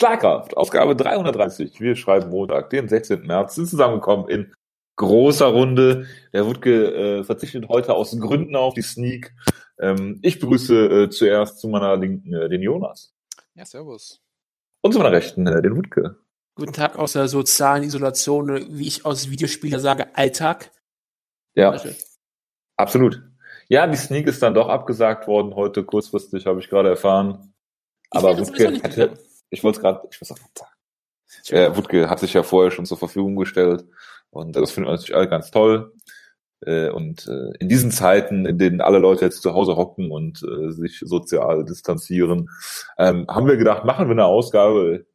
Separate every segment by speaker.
Speaker 1: Schlagkraft, Ausgabe 330. Wir schreiben Montag, den 16. März, sind zusammengekommen in großer Runde. Der Wutke äh, verzichtet heute aus Gründen auf die Sneak. Ähm, ich begrüße äh, zuerst zu meiner Linken äh, den Jonas.
Speaker 2: Ja, servus.
Speaker 1: Und zu meiner Rechten äh, den Wutke.
Speaker 3: Guten Tag aus der sozialen Isolation, wie ich aus Videospieler sage, Alltag.
Speaker 1: Ja, absolut. Ja, die Sneak ist dann doch abgesagt worden heute, kurzfristig, habe ich gerade erfahren. Aber Wutke hätte, ich wollte es gerade, ich muss auch sagen. Äh, Wutke hat sich ja vorher schon zur Verfügung gestellt und das finden wir natürlich alle ganz toll. Äh, und äh, in diesen Zeiten, in denen alle Leute jetzt zu Hause hocken und äh, sich sozial distanzieren, ähm, haben wir gedacht, machen wir eine Ausgabe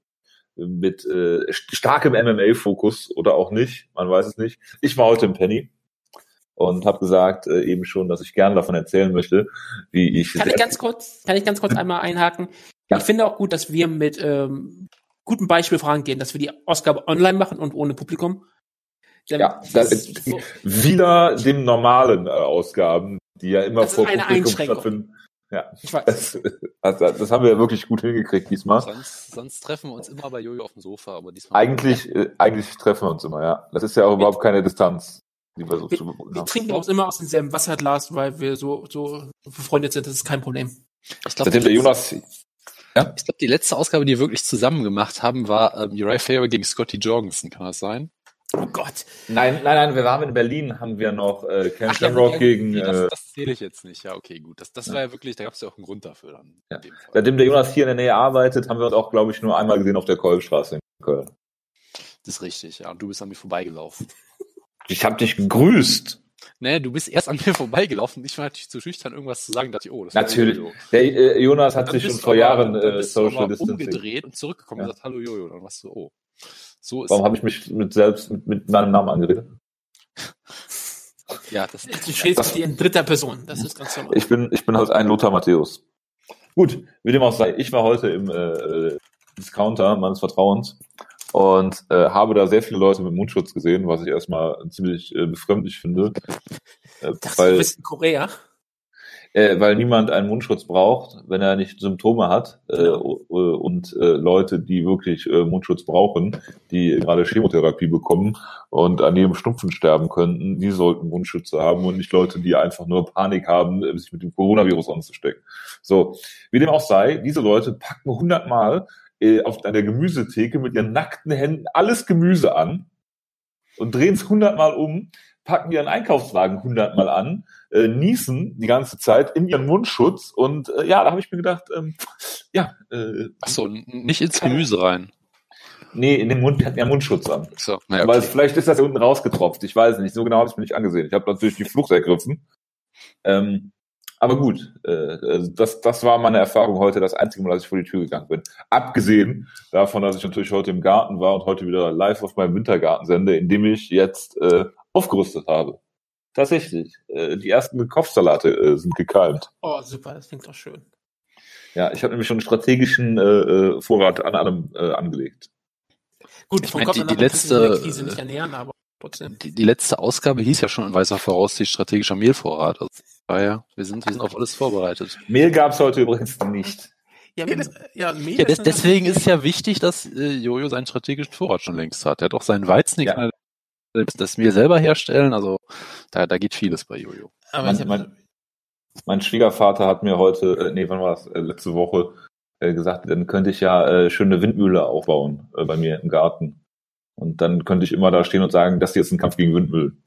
Speaker 1: mit äh, starkem MMA-Fokus oder auch nicht, man weiß es nicht. Ich war heute im Penny und habe gesagt äh, eben schon, dass ich gerne davon erzählen möchte, wie ich.
Speaker 3: Kann ich ganz kurz, kann ich ganz kurz einmal einhaken? Ja. Ich finde auch gut, dass wir mit ähm, gutem Beispiel vorangehen, dass wir die Ausgabe online machen und ohne Publikum.
Speaker 1: Denn ja, das ist so wieder dem normalen äh, Ausgaben, die ja immer
Speaker 3: vor Publikum stattfinden.
Speaker 1: Ja, ich weiß. Das, also, das haben wir ja wirklich gut hingekriegt diesmal.
Speaker 2: Sonst, sonst treffen wir uns immer bei Jojo auf dem Sofa, aber diesmal.
Speaker 1: Eigentlich, äh, eigentlich treffen wir uns immer, ja. Das ist ja auch überhaupt keine Distanz.
Speaker 3: Die wir, so wir, wir trinken auch immer aus demselben Wasserglas, weil wir so, so befreundet sind, das ist kein Problem.
Speaker 2: Ich glaube, der Jonas, ja? Ich glaube, die letzte Ausgabe, die wir wirklich zusammen gemacht haben, war ähm, Uriah Faber gegen Scotty Jorgensen, kann das sein?
Speaker 3: Oh Gott.
Speaker 1: Nein, nein, nein, wir waren in Berlin, haben wir noch äh, Ken Ach, Shamrock ja, gegen.
Speaker 2: Nee, das, äh, das zähle ich jetzt nicht. Ja, okay, gut. Das, das ja. war ja wirklich, da gab es ja auch einen Grund dafür dann.
Speaker 1: Ja. Seitdem der Jonas hier in der Nähe arbeitet, haben wir uns auch, glaube ich, nur einmal gesehen auf der Kolbstraße in Köln.
Speaker 2: Das ist richtig, ja. Und du bist an mir vorbeigelaufen.
Speaker 1: Ich habe dich gegrüßt.
Speaker 2: Nee, du bist erst an mir vorbeigelaufen. Ich war natürlich zu schüchtern, irgendwas zu sagen. Dachte ich, oh, das
Speaker 1: Natürlich. Der äh, Jonas hat sich schon vor Jahren äh, Social
Speaker 2: Distancing umgedreht und zurückgekommen ja. und gesagt, hallo Jojo. Dann warst du, oh.
Speaker 1: So ist Warum habe ich mich mit selbst mit, mit meinem Namen angeredet?
Speaker 3: ja, das ist. Du stehst das, in dritter Person. Das ist ganz normal.
Speaker 1: Ich bin, ich bin halt ein Lothar Matthäus. Gut, wie dem auch sei. Ich war heute im äh, Discounter meines Vertrauens und äh, habe da sehr viele Leute mit Mundschutz gesehen, was ich erstmal ziemlich äh, befremdlich finde.
Speaker 3: Äh, das weil, du bist in Korea?
Speaker 1: Äh, weil niemand einen Mundschutz braucht, wenn er nicht Symptome hat äh, genau. und äh, Leute, die wirklich äh, Mundschutz brauchen, die gerade Chemotherapie bekommen und an jedem Schnupfen sterben könnten, die sollten Mundschütze haben und nicht Leute, die einfach nur Panik haben, äh, sich mit dem Coronavirus anzustecken. So, wie dem auch sei, diese Leute packen hundertmal äh, auf einer Gemüsetheke mit ihren nackten Händen alles Gemüse an und drehen es hundertmal um, packen ihren Einkaufswagen hundertmal an, äh, niesen die ganze Zeit in ihren Mundschutz und äh, ja, da habe ich mir gedacht, ähm, ja.
Speaker 2: Äh, Achso, nicht ins Gemüse rein.
Speaker 1: Nee, in den Mund, die hatten ja Mundschutz an.
Speaker 2: So,
Speaker 1: naja, okay. Es, vielleicht ist das unten rausgetropft, ich weiß nicht, so genau habe ich mir nicht angesehen. Ich habe natürlich die Flucht ergriffen. Ähm, aber gut, äh, das, das war meine Erfahrung heute, das einzige Mal, dass ich vor die Tür gegangen bin. Abgesehen davon, dass ich natürlich heute im Garten war und heute wieder live auf meinem Wintergarten sende, in dem ich jetzt äh, aufgerüstet habe. Tatsächlich. Äh, die ersten Kopfsalate äh, sind gekeimt.
Speaker 3: Oh, super, das klingt doch schön.
Speaker 1: Ja, ich habe nämlich schon einen strategischen äh, äh, Vorrat an allem äh, angelegt.
Speaker 2: Gut, ich meine, die, die letzte, nicht ernähren, aber trotzdem. Die, die letzte Ausgabe hieß ja schon in weißer Voraussicht strategischer Mehlvorrat. Also Ah ja, wir sind, wir sind auf alles vorbereitet.
Speaker 1: Mehl gab's heute übrigens nicht.
Speaker 3: Ja, ja, ja,
Speaker 2: Mehl ja des, deswegen ist ja wichtig, dass äh, Jojo seinen strategischen Vorrat schon längst hat. Er hat auch seinen Weizen, ja. das Mehl selber herstellen. Also da, da geht vieles bei Jojo.
Speaker 1: Aber mein, mein, mein Schwiegervater hat mir heute, äh, nee, wann war das? Äh, letzte Woche äh, gesagt, dann könnte ich ja äh, schöne Windmühle aufbauen äh, bei mir im Garten. Und dann könnte ich immer da stehen und sagen, das hier ist ein Kampf gegen Windmühlen.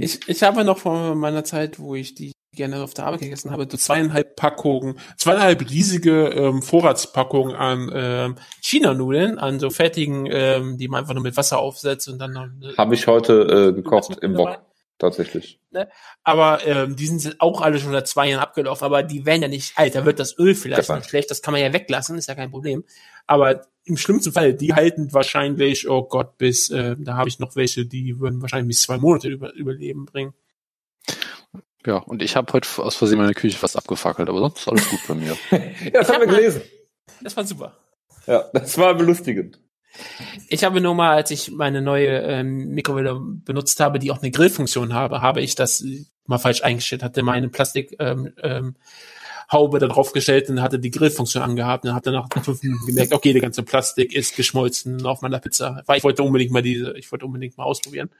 Speaker 3: Ich, ich habe noch von meiner Zeit, wo ich die gerne auf der Arbeit gegessen habe, so zweieinhalb Packungen, zweieinhalb riesige ähm, Vorratspackungen an ähm, China-Nudeln, an so fertigen, ähm, die man einfach nur mit Wasser aufsetzt und dann noch.
Speaker 1: Habe ich heute äh, gekocht im Wok tatsächlich.
Speaker 3: Ne? Aber ähm, die sind auch alle schon seit zwei Jahren abgelaufen, aber die werden ja nicht alt. Da wird das Öl vielleicht noch schlecht, das kann man ja weglassen, ist ja kein Problem. Aber im schlimmsten Fall, die halten wahrscheinlich, oh Gott, bis, äh, da habe ich noch welche, die würden wahrscheinlich bis zwei Monate über, überleben bringen.
Speaker 2: Ja, und ich habe heute aus Versehen meine Küche fast abgefackelt, aber sonst ist alles gut bei mir.
Speaker 1: ja, das haben wir gelesen.
Speaker 3: Das war super.
Speaker 1: Ja, das war belustigend.
Speaker 3: Ich habe nur mal, als ich meine neue ähm, Mikrowelle benutzt habe, die auch eine Grillfunktion habe, habe ich das mal falsch eingestellt, hatte meine Plastik ähm, ähm, Haube da drauf gestellt und hatte die Grillfunktion angehabt und dann hat er nach fünf Minuten gemerkt, okay, der ganze Plastik ist geschmolzen auf meiner Pizza. Weil ich wollte unbedingt mal diese, ich wollte unbedingt mal ausprobieren,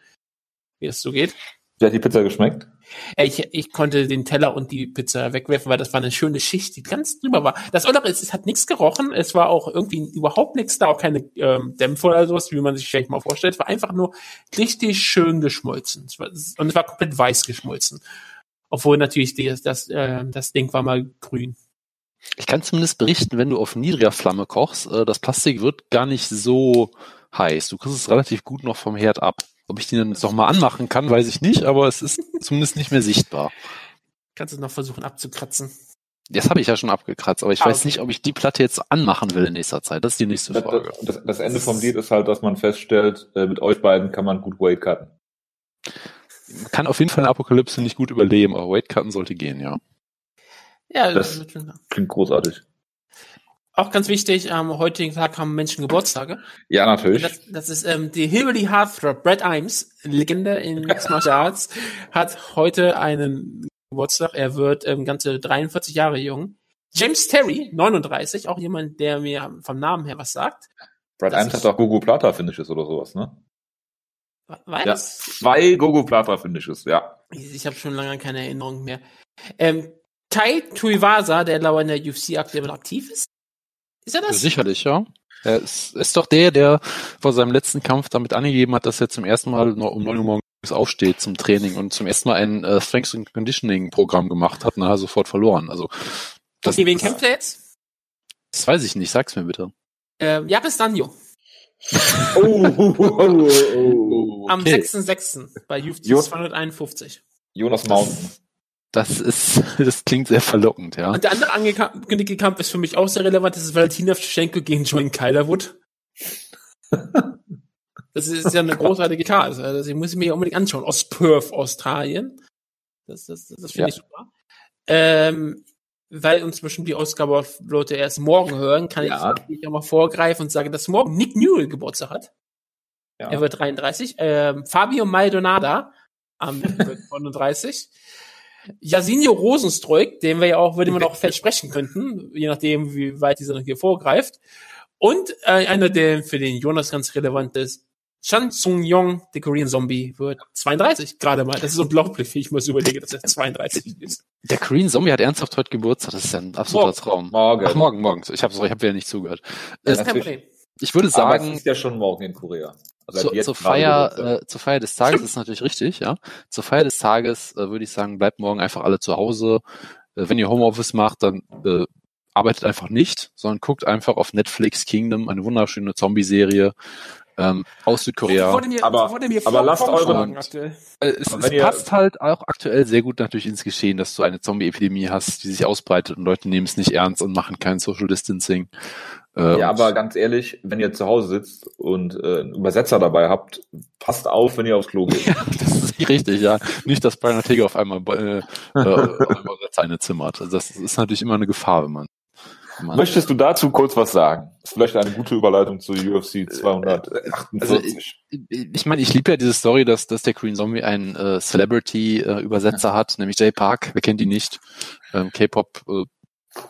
Speaker 3: wie es so geht.
Speaker 1: Wie hat die Pizza geschmeckt?
Speaker 3: Ich, ich konnte den Teller und die Pizza wegwerfen, weil das war eine schöne Schicht, die ganz drüber war. Das Andere ist, es hat nichts gerochen, es war auch irgendwie überhaupt nichts da, auch keine ähm, Dämpfe oder sowas, wie man sich vielleicht mal vorstellt. Es war einfach nur richtig schön geschmolzen. Es war, und es war komplett weiß geschmolzen. Obwohl natürlich die, das, äh, das Ding war mal grün.
Speaker 2: Ich kann zumindest berichten, wenn du auf niedriger Flamme kochst, äh, das Plastik wird gar nicht so heiß. Du kriegst es relativ gut noch vom Herd ab. Ob ich den dann jetzt noch mal anmachen kann, weiß ich nicht, aber es ist zumindest nicht mehr sichtbar.
Speaker 3: Kannst du noch versuchen abzukratzen?
Speaker 2: Das habe ich ja schon abgekratzt, aber ich ah, weiß okay. nicht, ob ich die Platte jetzt anmachen will in nächster Zeit. Das ist die nächste Frage.
Speaker 1: Das, das, das Ende vom Lied ist halt, dass man feststellt, äh, mit euch beiden kann man gut Weight cutten.
Speaker 2: Man kann auf jeden Fall eine Apokalypse nicht gut überleben, aber Weight cutten sollte gehen, ja.
Speaker 1: Ja, das, das klingt großartig.
Speaker 3: Auch ganz wichtig, am heutigen Tag haben Menschen Geburtstage.
Speaker 1: Ja, natürlich.
Speaker 3: Das, das, ist ähm, die Hillbilly Heartthrob. Brad Imes, Legende in Mixed Martial Arts, hat heute einen Geburtstag. Er wird ähm, ganze 43 Jahre jung. James Terry, 39, auch jemand, der mir vom Namen her was sagt.
Speaker 1: Brad Imes hat auch Gogo Plata Finishes oder sowas, ne?
Speaker 3: Was?
Speaker 1: Ja, zwei Gogo Plata Finishes, ja.
Speaker 3: Ich, ich habe schon lange keine Erinnerung mehr. Ähm, Tai Tuivasa, der lauer in der UFC aktuell aktiv ist,
Speaker 2: ist er das? Sicherlich, ja. Er ist, ist doch der, der vor seinem letzten Kampf damit angegeben hat, dass er zum ersten Mal noch um 9 Uhr morgens aufsteht zum Training und zum ersten Mal ein äh, Strength and Conditioning Programm gemacht hat und hat sofort verloren. Also
Speaker 3: das, okay, wen das, kämpft er jetzt?
Speaker 2: Das weiß ich nicht, sag's mir bitte.
Speaker 3: Ähm, Jabes Danjo. oh, oh, oh, oh, Am okay. 6.6. bei UFC 251.
Speaker 1: Jonas Mountain.
Speaker 2: Das ist, das klingt sehr verlockend, ja.
Speaker 3: Und der andere angekündigte Kampf ist für mich auch sehr relevant. Das ist Valentina Shevchenko gegen Joan Kylerwood. das ist ja eine großartige Karte. Also ich muss mir unbedingt anschauen. Aus Perth, Australien. Das, das, das, das finde ja. ich super. Ähm, weil uns bestimmt die Ausgabe Leute erst morgen hören, kann ja. ich auch mal vorgreifen und sagen, dass morgen Nick Newell Geburtstag hat. Ja. Er wird 33. Ähm, Fabio Maldonada am 39. Jasinio Rosenstreuk, den wir ja auch, würde man auch versprechen könnten, je nachdem, wie weit dieser noch hier vorgreift. Und äh, einer, der für den Jonas ganz relevant ist, Chan Sung Yong, der Korean Zombie, wird 32 gerade mal. Das ist unglaublich, ich muss überlegen, dass er 32 ist.
Speaker 2: Der Korean Zombie hat ernsthaft heute Geburtstag, das ist ja ein absoluter morgen. Traum.
Speaker 1: Morgen.
Speaker 2: Ach, morgen, morgen. Ich habe ich hab wieder nicht zugehört.
Speaker 3: Das ist kein Problem.
Speaker 2: Ich würde sagen. Aber
Speaker 1: es ist ja schon morgen in Korea.
Speaker 2: Also zu, zur, Feier, äh, zur Feier des Tages ist natürlich richtig, ja. Zur Feier des Tages äh, würde ich sagen, bleibt morgen einfach alle zu Hause. Äh, wenn ihr Homeoffice macht, dann äh, arbeitet einfach nicht, sondern guckt einfach auf Netflix Kingdom, eine wunderschöne Zombie-Serie ähm, aus Südkorea.
Speaker 1: Mir, aber, aber lasst eure
Speaker 2: äh, es, es passt halt auch aktuell sehr gut natürlich ins Geschehen, dass du eine Zombie-Epidemie hast, die sich ausbreitet und Leute nehmen es nicht ernst und machen kein Social Distancing.
Speaker 1: Äh, ja, aber ganz ehrlich, wenn ihr zu Hause sitzt und äh, einen Übersetzer dabei habt, passt auf, wenn ihr aufs Klo geht.
Speaker 2: ja, das ist nicht richtig, ja. Nicht, dass Brian Ortega auf einmal äh, äh, seine zimmert. Also das ist natürlich immer eine Gefahr, wenn man
Speaker 1: man Möchtest du dazu kurz was sagen? Das ist vielleicht eine gute Überleitung zu UFC 248. Also,
Speaker 2: ich, ich meine, ich liebe ja diese Story, dass, dass der Green Zombie einen äh, Celebrity-Übersetzer äh, hat, nämlich Jay Park. Wer kennt ihn nicht? Ähm, K-Pop äh,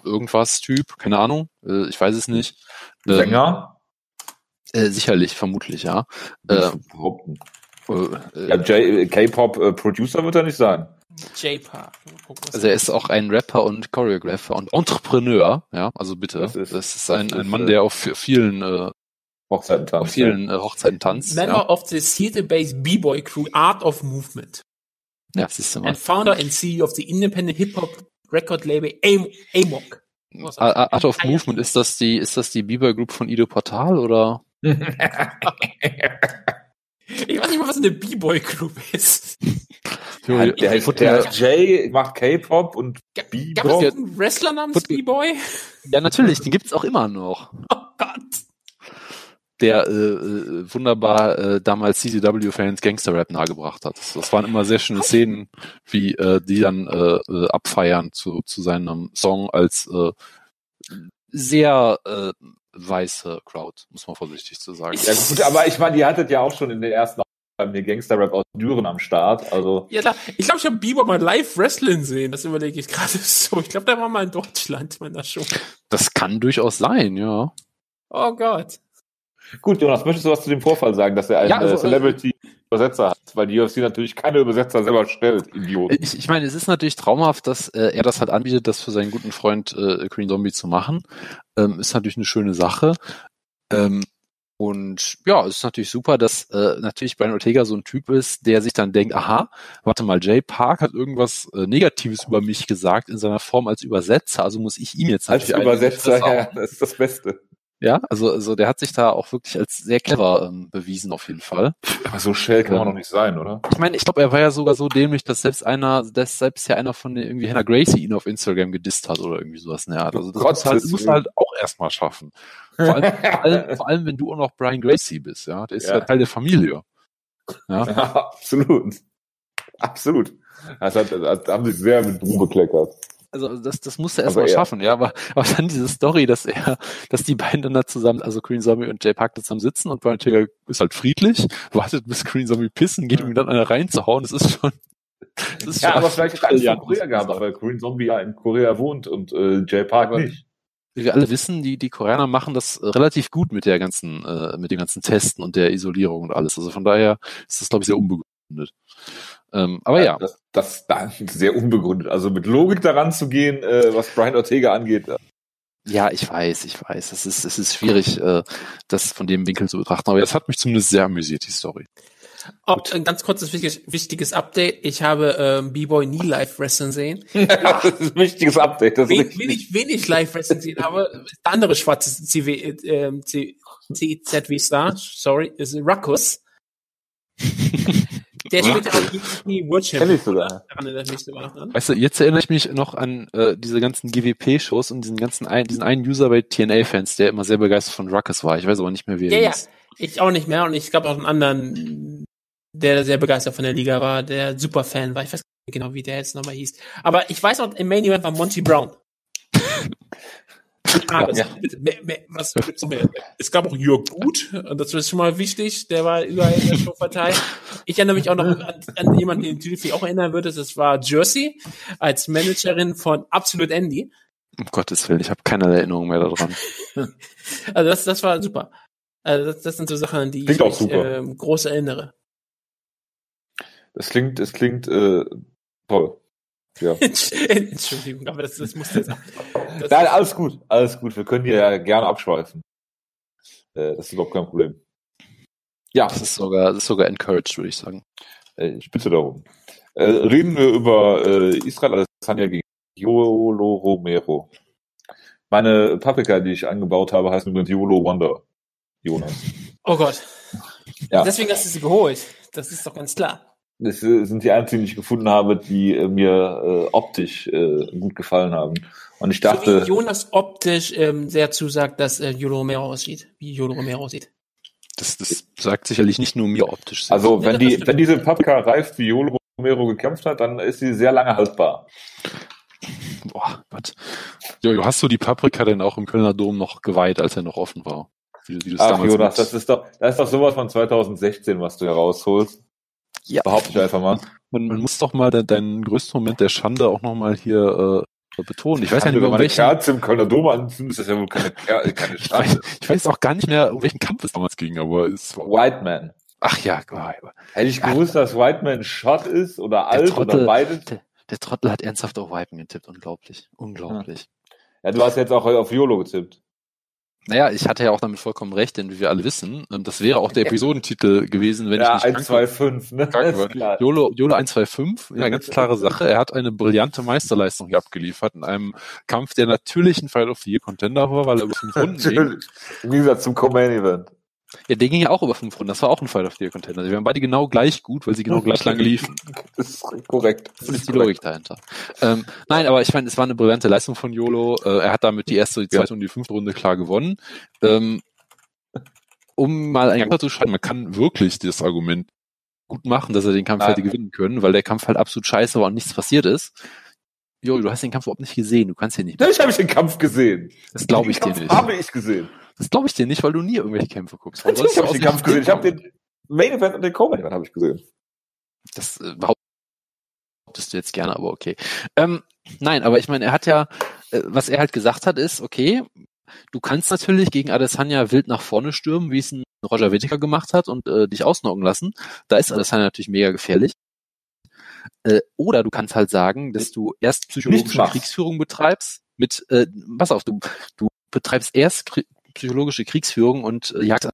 Speaker 2: irgendwas Typ, keine Ahnung, äh, ich weiß es nicht.
Speaker 1: Ähm, Sänger?
Speaker 2: Äh, sicherlich, vermutlich, ja. Äh,
Speaker 1: äh, ja, K-Pop äh, Producer wird er nicht sein.
Speaker 3: J-Park.
Speaker 2: Also er ist auch ein Rapper und Choreographer und Entrepreneur, ja, also bitte. Das ist, das ist ein, ein Mann, der auf vielen äh,
Speaker 1: Hochzeiten tanzt.
Speaker 2: Auf vielen äh, Hochzeiten tanzt.
Speaker 3: Member ja. of the theater-based B-Boy crew Art of Movement.
Speaker 2: Ja, siehst du
Speaker 3: mal. And founder and CEO of the independent hip-hop Record Label Amok.
Speaker 2: Art of Movement, ist das die, ist das die Bieber Group von Ido Portal oder?
Speaker 3: ich weiß nicht mal, was eine B-Boy Group ist.
Speaker 1: Ja, der, der Jay macht K-Pop und
Speaker 3: B-Boy. Gab es einen Wrestler namens B-Boy?
Speaker 2: Ja, natürlich, den gibt's auch immer noch.
Speaker 3: Oh Gott
Speaker 2: der äh, äh, wunderbar äh, damals CCW-Fans Gangster-Rap nahegebracht hat. Das, das waren immer sehr schöne Szenen, wie äh, die dann äh, äh, abfeiern zu, zu seinem Song als äh, sehr äh, weiße Crowd, muss man vorsichtig zu sagen.
Speaker 1: Ja gut, aber ich meine, die hattet ja auch schon in den ersten haben hier Gangster-Rap aus Düren am Start. Also
Speaker 3: ja, da, ich glaube, ich habe Bieber mal live Wrestling sehen. Das überlege ich gerade so. Ich glaube, der war mal in Deutschland meiner Show.
Speaker 2: Das kann durchaus sein, ja.
Speaker 3: Oh Gott.
Speaker 1: Gut, Jonas, möchtest du was zu dem Vorfall sagen, dass er einen ja, also, äh, Celebrity Übersetzer hat, weil die UFC natürlich keine Übersetzer selber stellt, Idiot.
Speaker 2: Ich, ich meine, es ist natürlich traumhaft, dass äh, er das halt anbietet, das für seinen guten Freund äh, Green Zombie zu machen. Ähm, ist natürlich eine schöne Sache. Ähm, und ja, es ist natürlich super, dass äh, natürlich Brian Ortega so ein Typ ist, der sich dann denkt, aha, warte mal, Jay Park hat irgendwas äh, Negatives über mich gesagt in seiner Form als Übersetzer, also muss ich ihm jetzt
Speaker 1: als Übersetzer, ja, das ist das Beste.
Speaker 2: Ja, also, also der hat sich da auch wirklich als sehr clever ähm, bewiesen auf jeden Fall.
Speaker 1: Aber so schnell kann man doch nicht sein, oder?
Speaker 2: Ich meine, ich glaube, er war ja sogar so dämlich, dass selbst einer, dass selbst ja einer von den irgendwie Hannah Gracie ihn auf Instagram gedisst hat oder irgendwie sowas Art. Also das Gott, halt, muss halt auch erstmal schaffen. Vor allem, vor, allem, vor allem, wenn du auch noch Brian Gracie bist, ja. Der ist ja, ja Teil der Familie.
Speaker 1: Ja, ja absolut. Absolut. Das, hat, das haben sich sehr mit Ruhm bekleckert
Speaker 2: also das, das musste er erstmal schaffen, ja, aber, aber dann diese Story, dass er, dass die beiden dann da zusammen, also Green Zombie und Jay Park zusammen sitzen und Brian Taylor ist halt friedlich, wartet bis Green Zombie pissen, geht, um ihn dann einer reinzuhauen, das ist schon,
Speaker 1: das ist ja, schon aber vielleicht hat er Angst vor Korea gehabt, weil Green Zombie ja in Korea wohnt und äh, Jay Park aber nicht.
Speaker 2: Wie wir alle wissen, die, die Koreaner machen das äh, relativ gut mit der ganzen, äh, mit den ganzen Testen und der Isolierung und alles. Also von daher ist das, glaube ich, sehr unbegründet. Ähm, aber ja. ja.
Speaker 1: Das, das, das sehr unbegründet. Also mit Logik daran zu gehen, äh, was Brian Ortega angeht. Äh.
Speaker 2: Ja, ich weiß, ich weiß. Es ist, es ist schwierig, äh, das von dem Winkel zu betrachten. Aber das hat mich zumindest sehr amüsiert, die Story.
Speaker 3: Oh, ein ganz kurzes wichtiges Update. Ich habe ähm, B-Boy nie live wrestling sehen.
Speaker 1: das ist ein wichtiges Update. Das
Speaker 3: Wen, wenig, wenig live wrestling sehen, aber der andere schwarze CW, äh, CZW-Star, sorry, ist Ruckus. Der spielt auch die World Champion. ich sogar.
Speaker 2: Weißt du, jetzt erinnere ich mich noch an äh, diese ganzen GWP-Shows und diesen ganzen ein, diesen einen User bei TNA-Fans, der immer sehr begeistert von Ruckus war. Ich weiß aber nicht mehr, wie
Speaker 3: er ja, ist. Ja, ich auch nicht mehr und ich gab auch einen anderen, der sehr begeistert von der Liga war, der Superfan war. Ich weiß nicht genau, wie der jetzt nochmal hieß. Aber ich weiß auch, im Main Event war Monty Brown. Ah, ja. was, es gab auch Jörg Gut, und das ist schon mal wichtig, der war überall in der Show verteilt. Ich erinnere mich auch noch an, an jemanden, den du auch erinnern würdest, das war Jersey als Managerin von Absolute Andy.
Speaker 2: Um Gottes Willen, ich habe keine Erinnerung mehr daran.
Speaker 3: also das, das war super. Also das, das sind so Sachen, die
Speaker 1: klingt ich mich,
Speaker 3: äh, groß erinnere.
Speaker 1: Das klingt, es klingt äh, toll. Ja.
Speaker 3: Entschuldigung, aber das, das muss jetzt.
Speaker 1: Das Nein, alles gut, alles gut. Wir können hier ja gerne abschweifen. Äh, das ist überhaupt kein Problem.
Speaker 2: Ja. Das ist sogar, das ist sogar encouraged, würde ich sagen.
Speaker 1: Äh, ich bitte darum. Äh, reden wir über äh, Israel Adesanya gegen Yolo Romero. Meine Paprika, die ich angebaut habe, heißt übrigens Yolo Wonder. Jonas.
Speaker 3: Oh Gott. Ja. Deswegen hast du sie geholt. Das ist doch ganz klar.
Speaker 1: Das sind die einzigen, die ich gefunden habe, die äh, mir äh, optisch äh, gut gefallen haben. Und ich dachte.
Speaker 3: So wie Jonas optisch ähm, sehr zusagt, dass äh, Yolo Romero aussieht, wie Yolo Romero aussieht.
Speaker 2: Das, das sagt sicherlich nicht nur mir optisch.
Speaker 1: Also wenn die, wenn diese Paprika reift, wie Yolo Romero gekämpft hat, dann ist sie sehr lange haltbar.
Speaker 2: Boah, Gott. Jojo, hast du die Paprika denn auch im Kölner Dom noch geweiht, als er noch offen war?
Speaker 1: Wie, wie Ach, Jonas, das ist doch, das ist doch sowas von 2016, was du herausholst. Ja. Behaupte ich einfach mal.
Speaker 2: Man, man muss doch mal de, deinen größten Moment der Schande auch nochmal hier äh, betonen. Ich weiß ja nicht,
Speaker 1: um welchen... Kerze im Kölner Dom anzünden, ist das ja wohl keine, keine
Speaker 2: Schande. Ich weiß, ich weiß auch gar nicht mehr, um welchen Kampf es damals ging, aber es
Speaker 1: war... White Man.
Speaker 2: Ach ja,
Speaker 1: Hätte ich gewusst, dass White Man Shot ist oder alt Trottel, oder beides.
Speaker 2: Der, der, Trottel hat ernsthaft auf White Man getippt. Unglaublich. Unglaublich.
Speaker 1: Ja. ja, du hast jetzt auch auf YOLO getippt.
Speaker 2: Naja, ich hatte ja auch damit vollkommen recht, denn wie wir alle wissen, ähm, das wäre auch der Episodentitel gewesen, wenn
Speaker 1: ja,
Speaker 2: ich nicht
Speaker 1: 125,
Speaker 2: ne? Jolo, Jolo 125, ja, ganz klare Sache. Er hat eine brillante Meisterleistung hier abgeliefert in einem Kampf, der natürlich ein Fight of the Year Contender war, weil er über fünf Runden ging.
Speaker 1: Im Gegensatz zum Command Event.
Speaker 2: Ja, der ging ja auch über fünf Runden. Das war auch ein Fight of the Year Contender. Die waren beide genau gleich gut, weil sie genau gleich lange liefen.
Speaker 1: Das ist korrekt.
Speaker 2: Das, das ist die Logik dahinter. Ähm, nein, aber ich meine, es war eine brillante Leistung von Yolo. Äh, er hat damit die erste, die zweite ja. und die fünfte Runde klar gewonnen. Ähm, um mal ein Kampf zu schreiben, man kann wirklich das Argument gut machen, dass er den Kampf hätte gewinnen können, weil der Kampf halt absolut scheiße war und nichts passiert ist. Jo, du hast den Kampf überhaupt nicht gesehen. Du kannst ja nicht.
Speaker 1: Natürlich habe ich den Kampf gesehen.
Speaker 2: Das glaube ich dir nicht.
Speaker 1: Habe ich gesehen.
Speaker 2: Das glaube ich dir nicht, weil du nie irgendwelche Kämpfe guckst.
Speaker 1: Natürlich habe ich den Kampf gesehen. Ich habe den Main Event und den Co-Main Event habe ich gesehen.
Speaker 2: Das äh, behauptest du jetzt gerne, aber okay. Ähm, nein, aber ich meine, er hat ja, äh, was er halt gesagt hat, ist, okay, du kannst natürlich gegen Adesanya wild nach vorne stürmen, wie es ein Roger Whittaker gemacht hat und äh, dich ausnocken lassen. Da ist Adesanya natürlich mega gefährlich. Äh, oder du kannst halt sagen, dass du erst psychologische Kriegsführung betreibst mit, äh, pass auf, du, du betreibst erst psychologische Kriegsführung und äh, jagst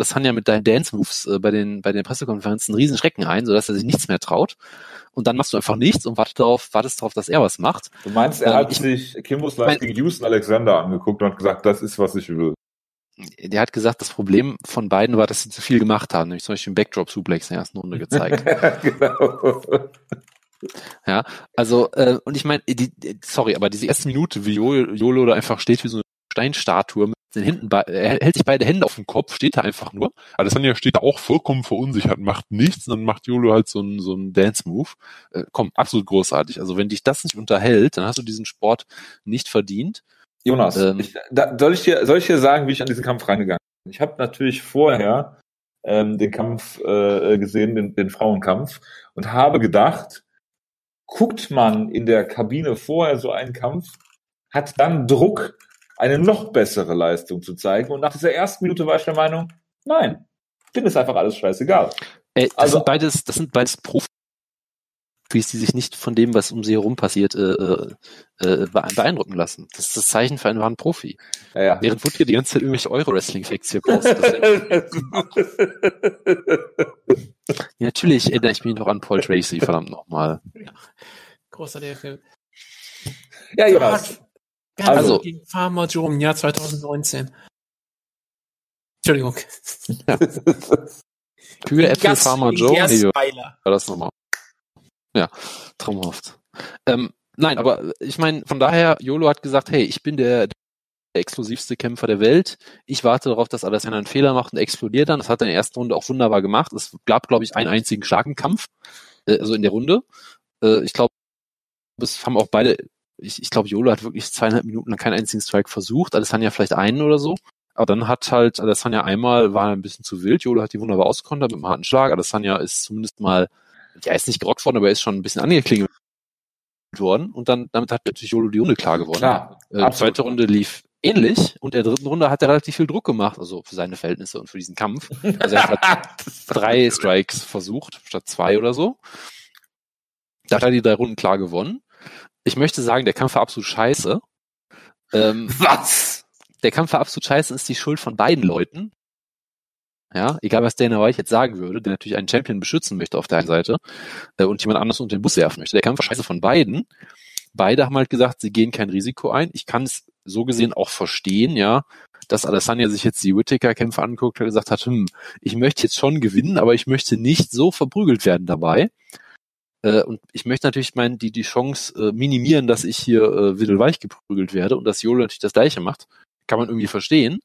Speaker 2: das ja mit deinen Dance-Moves äh, bei den, bei den Pressekonferenzen einen riesen Schrecken ein, sodass er sich nichts mehr traut. Und dann machst du einfach nichts und wartest darauf, wartest darauf, dass er was macht.
Speaker 1: Du meinst, er ähm, hat ich, sich Kimbos Live gegen Houston Alexander angeguckt und hat gesagt, das ist, was ich will.
Speaker 2: Der hat gesagt, das Problem von beiden war, dass sie zu viel gemacht haben, nämlich zum Beispiel den Backdrop-Suplex in der ersten Runde gezeigt. genau. Ja, also, äh, und ich meine, die, sorry, aber diese erste Minute, wie Jolo da einfach steht wie so eine Steinstatue mit den Händen, er hält sich beide Hände auf dem Kopf, steht da einfach nur.
Speaker 4: Adesanya steht da auch vollkommen verunsichert, macht nichts, und dann macht Jolo halt so einen so einen Dance-Move. Äh, komm, absolut großartig. Also wenn dich das nicht unterhält, dann hast du diesen Sport nicht verdient.
Speaker 1: Jonas, ähm, ich, da, soll, ich dir, soll ich dir sagen, wie ich an diesen Kampf reingegangen bin? Ich habe natürlich vorher ähm, den Kampf äh, gesehen, den, den Frauenkampf, und habe gedacht, guckt man in der Kabine vorher so einen Kampf, hat dann Druck, eine noch bessere Leistung zu zeigen. Und nach dieser ersten Minute war ich der Meinung, nein, bin es einfach alles scheißegal.
Speaker 2: Ey, das also, sind beides, das sind beides Profis, die sich nicht von dem, was um sie herum passiert, äh, äh, äh beeindrucken lassen. Das ist das Zeichen für einen wahren Profi. Ja, ja. Während Woodke die ganze Zeit irgendwelche Euro-Wrestling-Facts hier postet. ja, natürlich erinnere ich mich noch an Paul Tracy, verdammt nochmal. Ja.
Speaker 3: Großartiger Film.
Speaker 1: Ja, Jonas.
Speaker 3: Ganz also, gegen Farmer Joe im Jahr 2019. Entschuldigung. Ja.
Speaker 2: Kühe Äpfel Farmer Joe. Nee, war das nochmal. Ja, traumhaft. Ähm, nein, aber ich meine, von daher, Jolo hat gesagt, hey, ich bin der, der exklusivste Kämpfer der Welt. Ich warte darauf, dass Adesanya einen Fehler macht und explodiert dann. Das hat er in der ersten Runde auch wunderbar gemacht. Es gab, glaube ich, einen einzigen starken Kampf, äh, also in der Runde. Äh, ich glaube, es haben auch beide, ich, ich glaube, Jolo hat wirklich zweieinhalb Minuten keinen einzigen Strike versucht. Adesanya vielleicht einen oder so. Aber dann hat halt Adesanya einmal, war ein bisschen zu wild. Jolo hat die wunderbar ausgekontert mit einem harten Schlag. Adesanya ist zumindest mal ja, ist nicht gerockt worden, aber er ist schon ein bisschen angeklingelt worden und dann damit hat natürlich Jolo die Runde klar gewonnen. Klar, äh, die zweite Runde lief ähnlich und der dritten Runde hat er relativ viel Druck gemacht, also für seine Verhältnisse und für diesen Kampf. Also er hat drei Strikes versucht, statt zwei oder so. Da hat er die drei Runden klar gewonnen. Ich möchte sagen, der Kampf war absolut scheiße.
Speaker 1: Ähm, Was?
Speaker 2: Der Kampf war absolut scheiße, ist die Schuld von beiden Leuten ja, egal was Dana White jetzt sagen würde, der natürlich einen Champion beschützen möchte auf der einen Seite äh, und jemand anders unter den Bus werfen möchte. Der Kampf war scheiße von beiden. Beide haben halt gesagt, sie gehen kein Risiko ein. Ich kann es so gesehen auch verstehen, ja, dass Adesanya sich jetzt die Whittaker-Kämpfe anguckt und gesagt hat, hm, ich möchte jetzt schon gewinnen, aber ich möchte nicht so verprügelt werden dabei. Äh, und ich möchte natürlich mein, die, die Chance äh, minimieren, dass ich hier äh, widdelweich geprügelt werde und dass Jolo natürlich das gleiche macht. Kann man irgendwie verstehen.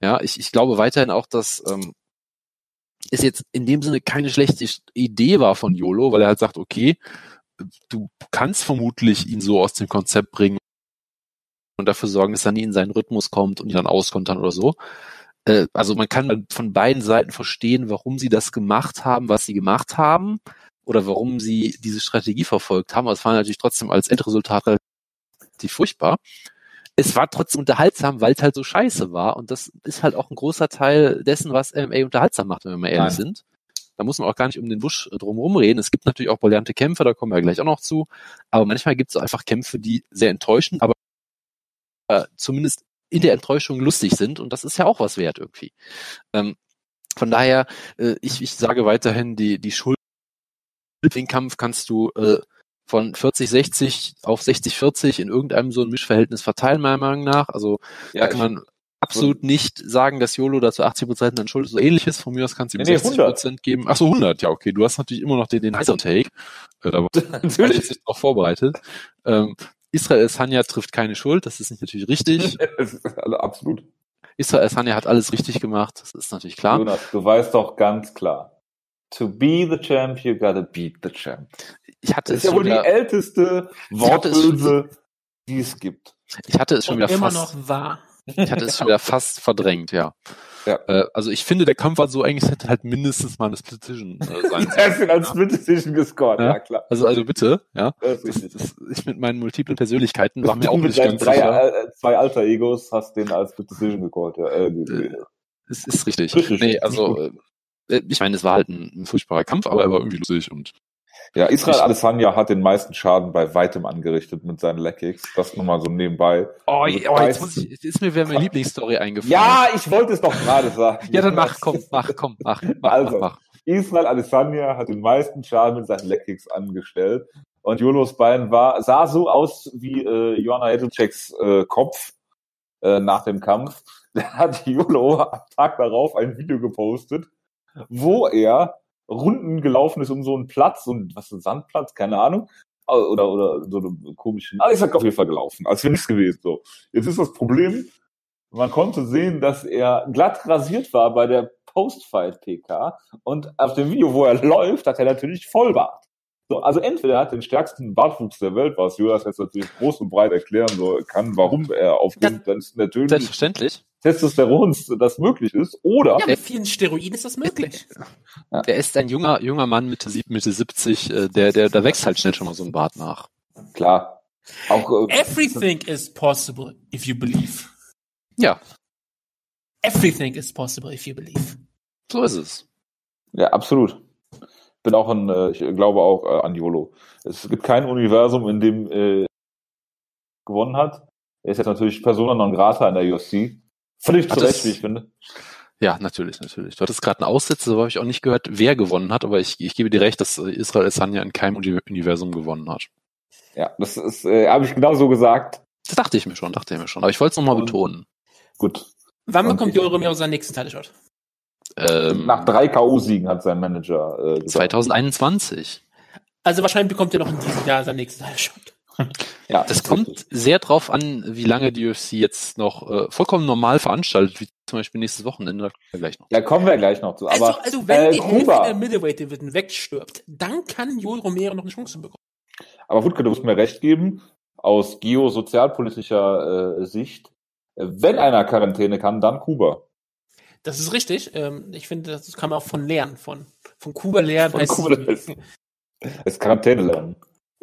Speaker 2: Ja, ich, ich glaube weiterhin auch, dass ähm, es jetzt in dem Sinne keine schlechte Idee war von YOLO, weil er halt sagt, okay, du kannst vermutlich ihn so aus dem Konzept bringen und dafür sorgen, dass er nie in seinen Rhythmus kommt und ihn dann auskontern oder so. Äh, also man kann von beiden Seiten verstehen, warum sie das gemacht haben, was sie gemacht haben oder warum sie diese Strategie verfolgt haben. Aber es war natürlich trotzdem als Endresultat relativ furchtbar es war trotzdem unterhaltsam, weil es halt so scheiße war. Und das ist halt auch ein großer Teil dessen, was MMA unterhaltsam macht, wenn wir mal ehrlich Nein. sind. Da muss man auch gar nicht um den Busch drumherum reden. Es gibt natürlich auch brillante Kämpfe, da kommen wir gleich auch noch zu. Aber manchmal gibt es einfach Kämpfe, die sehr enttäuschen, aber äh, zumindest in der Enttäuschung lustig sind. Und das ist ja auch was wert irgendwie. Ähm, von daher, äh, ich, ich sage weiterhin, die, die Schuld den Kampf kannst du äh, von 40, 60 auf 60, 40 in irgendeinem so ein Mischverhältnis verteilen, meiner Meinung nach. Also ja, da kann man absolut nicht sagen, dass YOLO dazu 80 Prozent an Schuld ist. So ähnliches von mir aus kannst du ihm nee, 60 Prozent geben. Ach so, 100, ja, okay. Du hast natürlich immer noch den, den heißer Take. Äh, da war natürlich. ich jetzt noch vorbereitet. Ähm, Israel Sanya trifft keine Schuld. Das ist nicht natürlich richtig.
Speaker 1: also absolut.
Speaker 2: Israel Sanya hat alles richtig gemacht. Das ist natürlich klar.
Speaker 1: Jonas, du weißt doch ganz klar. To be the champ, you gotta beat the champ.
Speaker 2: Ich hatte
Speaker 1: das ist ja wohl die älteste Worthülse, die es gibt.
Speaker 2: Ich hatte es schon wieder
Speaker 3: immer
Speaker 2: fast,
Speaker 3: noch wahr.
Speaker 2: Ich hatte es schon wieder fast verdrängt, ja. Ja. Äh, also ich finde, der Kampf war so eigentlich, hätte halt mindestens mal eine Split Decision äh, sein
Speaker 1: sollen. Er ist als Split Decision gescored, ja, ja klar.
Speaker 2: Also, also bitte, ja. Das das, das, ich mit meinen multiplen Persönlichkeiten war mir auch nicht ganz
Speaker 1: drei, sicher. Äh, zwei alter Egos hast den als Split Decision gescored, ja. Äh,
Speaker 2: äh, es ist richtig. richtig. Nee, also, ich meine, es war halt ein, ein furchtbarer Kampf, aber er war irgendwie lustig und
Speaker 1: ja, Israel Adesanya hat den meisten Schaden bei weitem angerichtet mit seinen Leckkicks. Das nochmal so nebenbei.
Speaker 2: Oh, also oh jetzt muss ich, jetzt ist mir wieder meine Lieblingsstory eingefallen.
Speaker 1: Ja, ich wollte es doch gerade sagen.
Speaker 2: ja, dann mach, komm, mach, komm, mach, mach,
Speaker 1: also,
Speaker 2: mach.
Speaker 1: Israel Adesanya hat den meisten Schaden mit seinen Leckkicks angestellt. Und Jolos Bein war, sah so aus wie äh, Joanna Jedrzejczyks äh, Kopf äh, nach dem Kampf. Da hat Jolo am Tag darauf ein Video gepostet, wo er Runden gelaufen ist um so einen Platz, und was ist ein Sandplatz, keine Ahnung, oder, oder so eine komische, aber ich sag auf jeden Fall gelaufen, als wäre nichts gewesen, so. Jetzt ist das Problem, man konnte sehen, dass er glatt rasiert war bei der Postfight-PK und auf dem Video, wo er läuft, hat er natürlich Vollbart. So, also entweder er hat den stärksten Bartwuchs der Welt, was Jonas jetzt natürlich groß und breit erklären so kann, warum er aufgrund natürlich
Speaker 2: selbstverständlich
Speaker 1: Testosterons das möglich ist, oder
Speaker 3: ja, mit vielen Steroiden ist das möglich.
Speaker 2: Ja. Der ist ein junger junger Mann Mitte, Mitte 70, äh, der der da wächst halt schnell schon mal so ein Bart nach.
Speaker 1: Klar.
Speaker 3: Auch äh, Everything is possible if you believe.
Speaker 2: Ja.
Speaker 3: Everything is possible if you believe.
Speaker 2: So ist es.
Speaker 1: Ja, absolut bin auch ein, äh, ich glaube auch äh, an YOLO. Es gibt kein Universum, in dem äh, gewonnen hat. Er ist jetzt natürlich Persona non grata in der UFC. Völlig zu Recht, wie ich finde.
Speaker 2: Ja, natürlich, natürlich. Du hattest gerade einen Aussetzer, so habe ich auch nicht gehört, wer gewonnen hat, aber ich, ich gebe dir recht, dass Israel Sanya in keinem Universum gewonnen hat.
Speaker 1: Ja, das ist, äh, habe ich genau so gesagt.
Speaker 2: Das dachte ich mir schon, dachte ich mir schon. Aber ich wollte es nochmal betonen.
Speaker 1: Gut.
Speaker 3: Wann bekommt Joe Romero seinen nächsten Title-Shot?
Speaker 1: Ähm, Nach drei K.O.-Siegen hat sein Manager
Speaker 2: äh, gesagt. 2021.
Speaker 3: Also wahrscheinlich bekommt er noch in diesem Jahr seinen nächsten Shot.
Speaker 2: Ja, das kommt sehr drauf an, wie lange die UFC jetzt noch äh, vollkommen normal veranstaltet, wie zum Beispiel nächstes Wochenende. Da kommen wir gleich noch.
Speaker 1: Ja, kommen wir gleich noch zu.
Speaker 3: Also, aber, also, also wenn äh, die Hälfte der Middleweight Division wegstirbt, dann kann Joel Romero noch eine Chance bekommen.
Speaker 1: Aber Wutke, du musst mir recht geben, aus geosozialpolitischer äh, Sicht, äh, wenn einer Quarantäne kann, dann Kuba.
Speaker 3: Das ist richtig. Ähm, ich finde, das kann man auch von lernen, von, von Kuba lernen.
Speaker 1: Von Kuba lernen. Das Quarantäne lernen.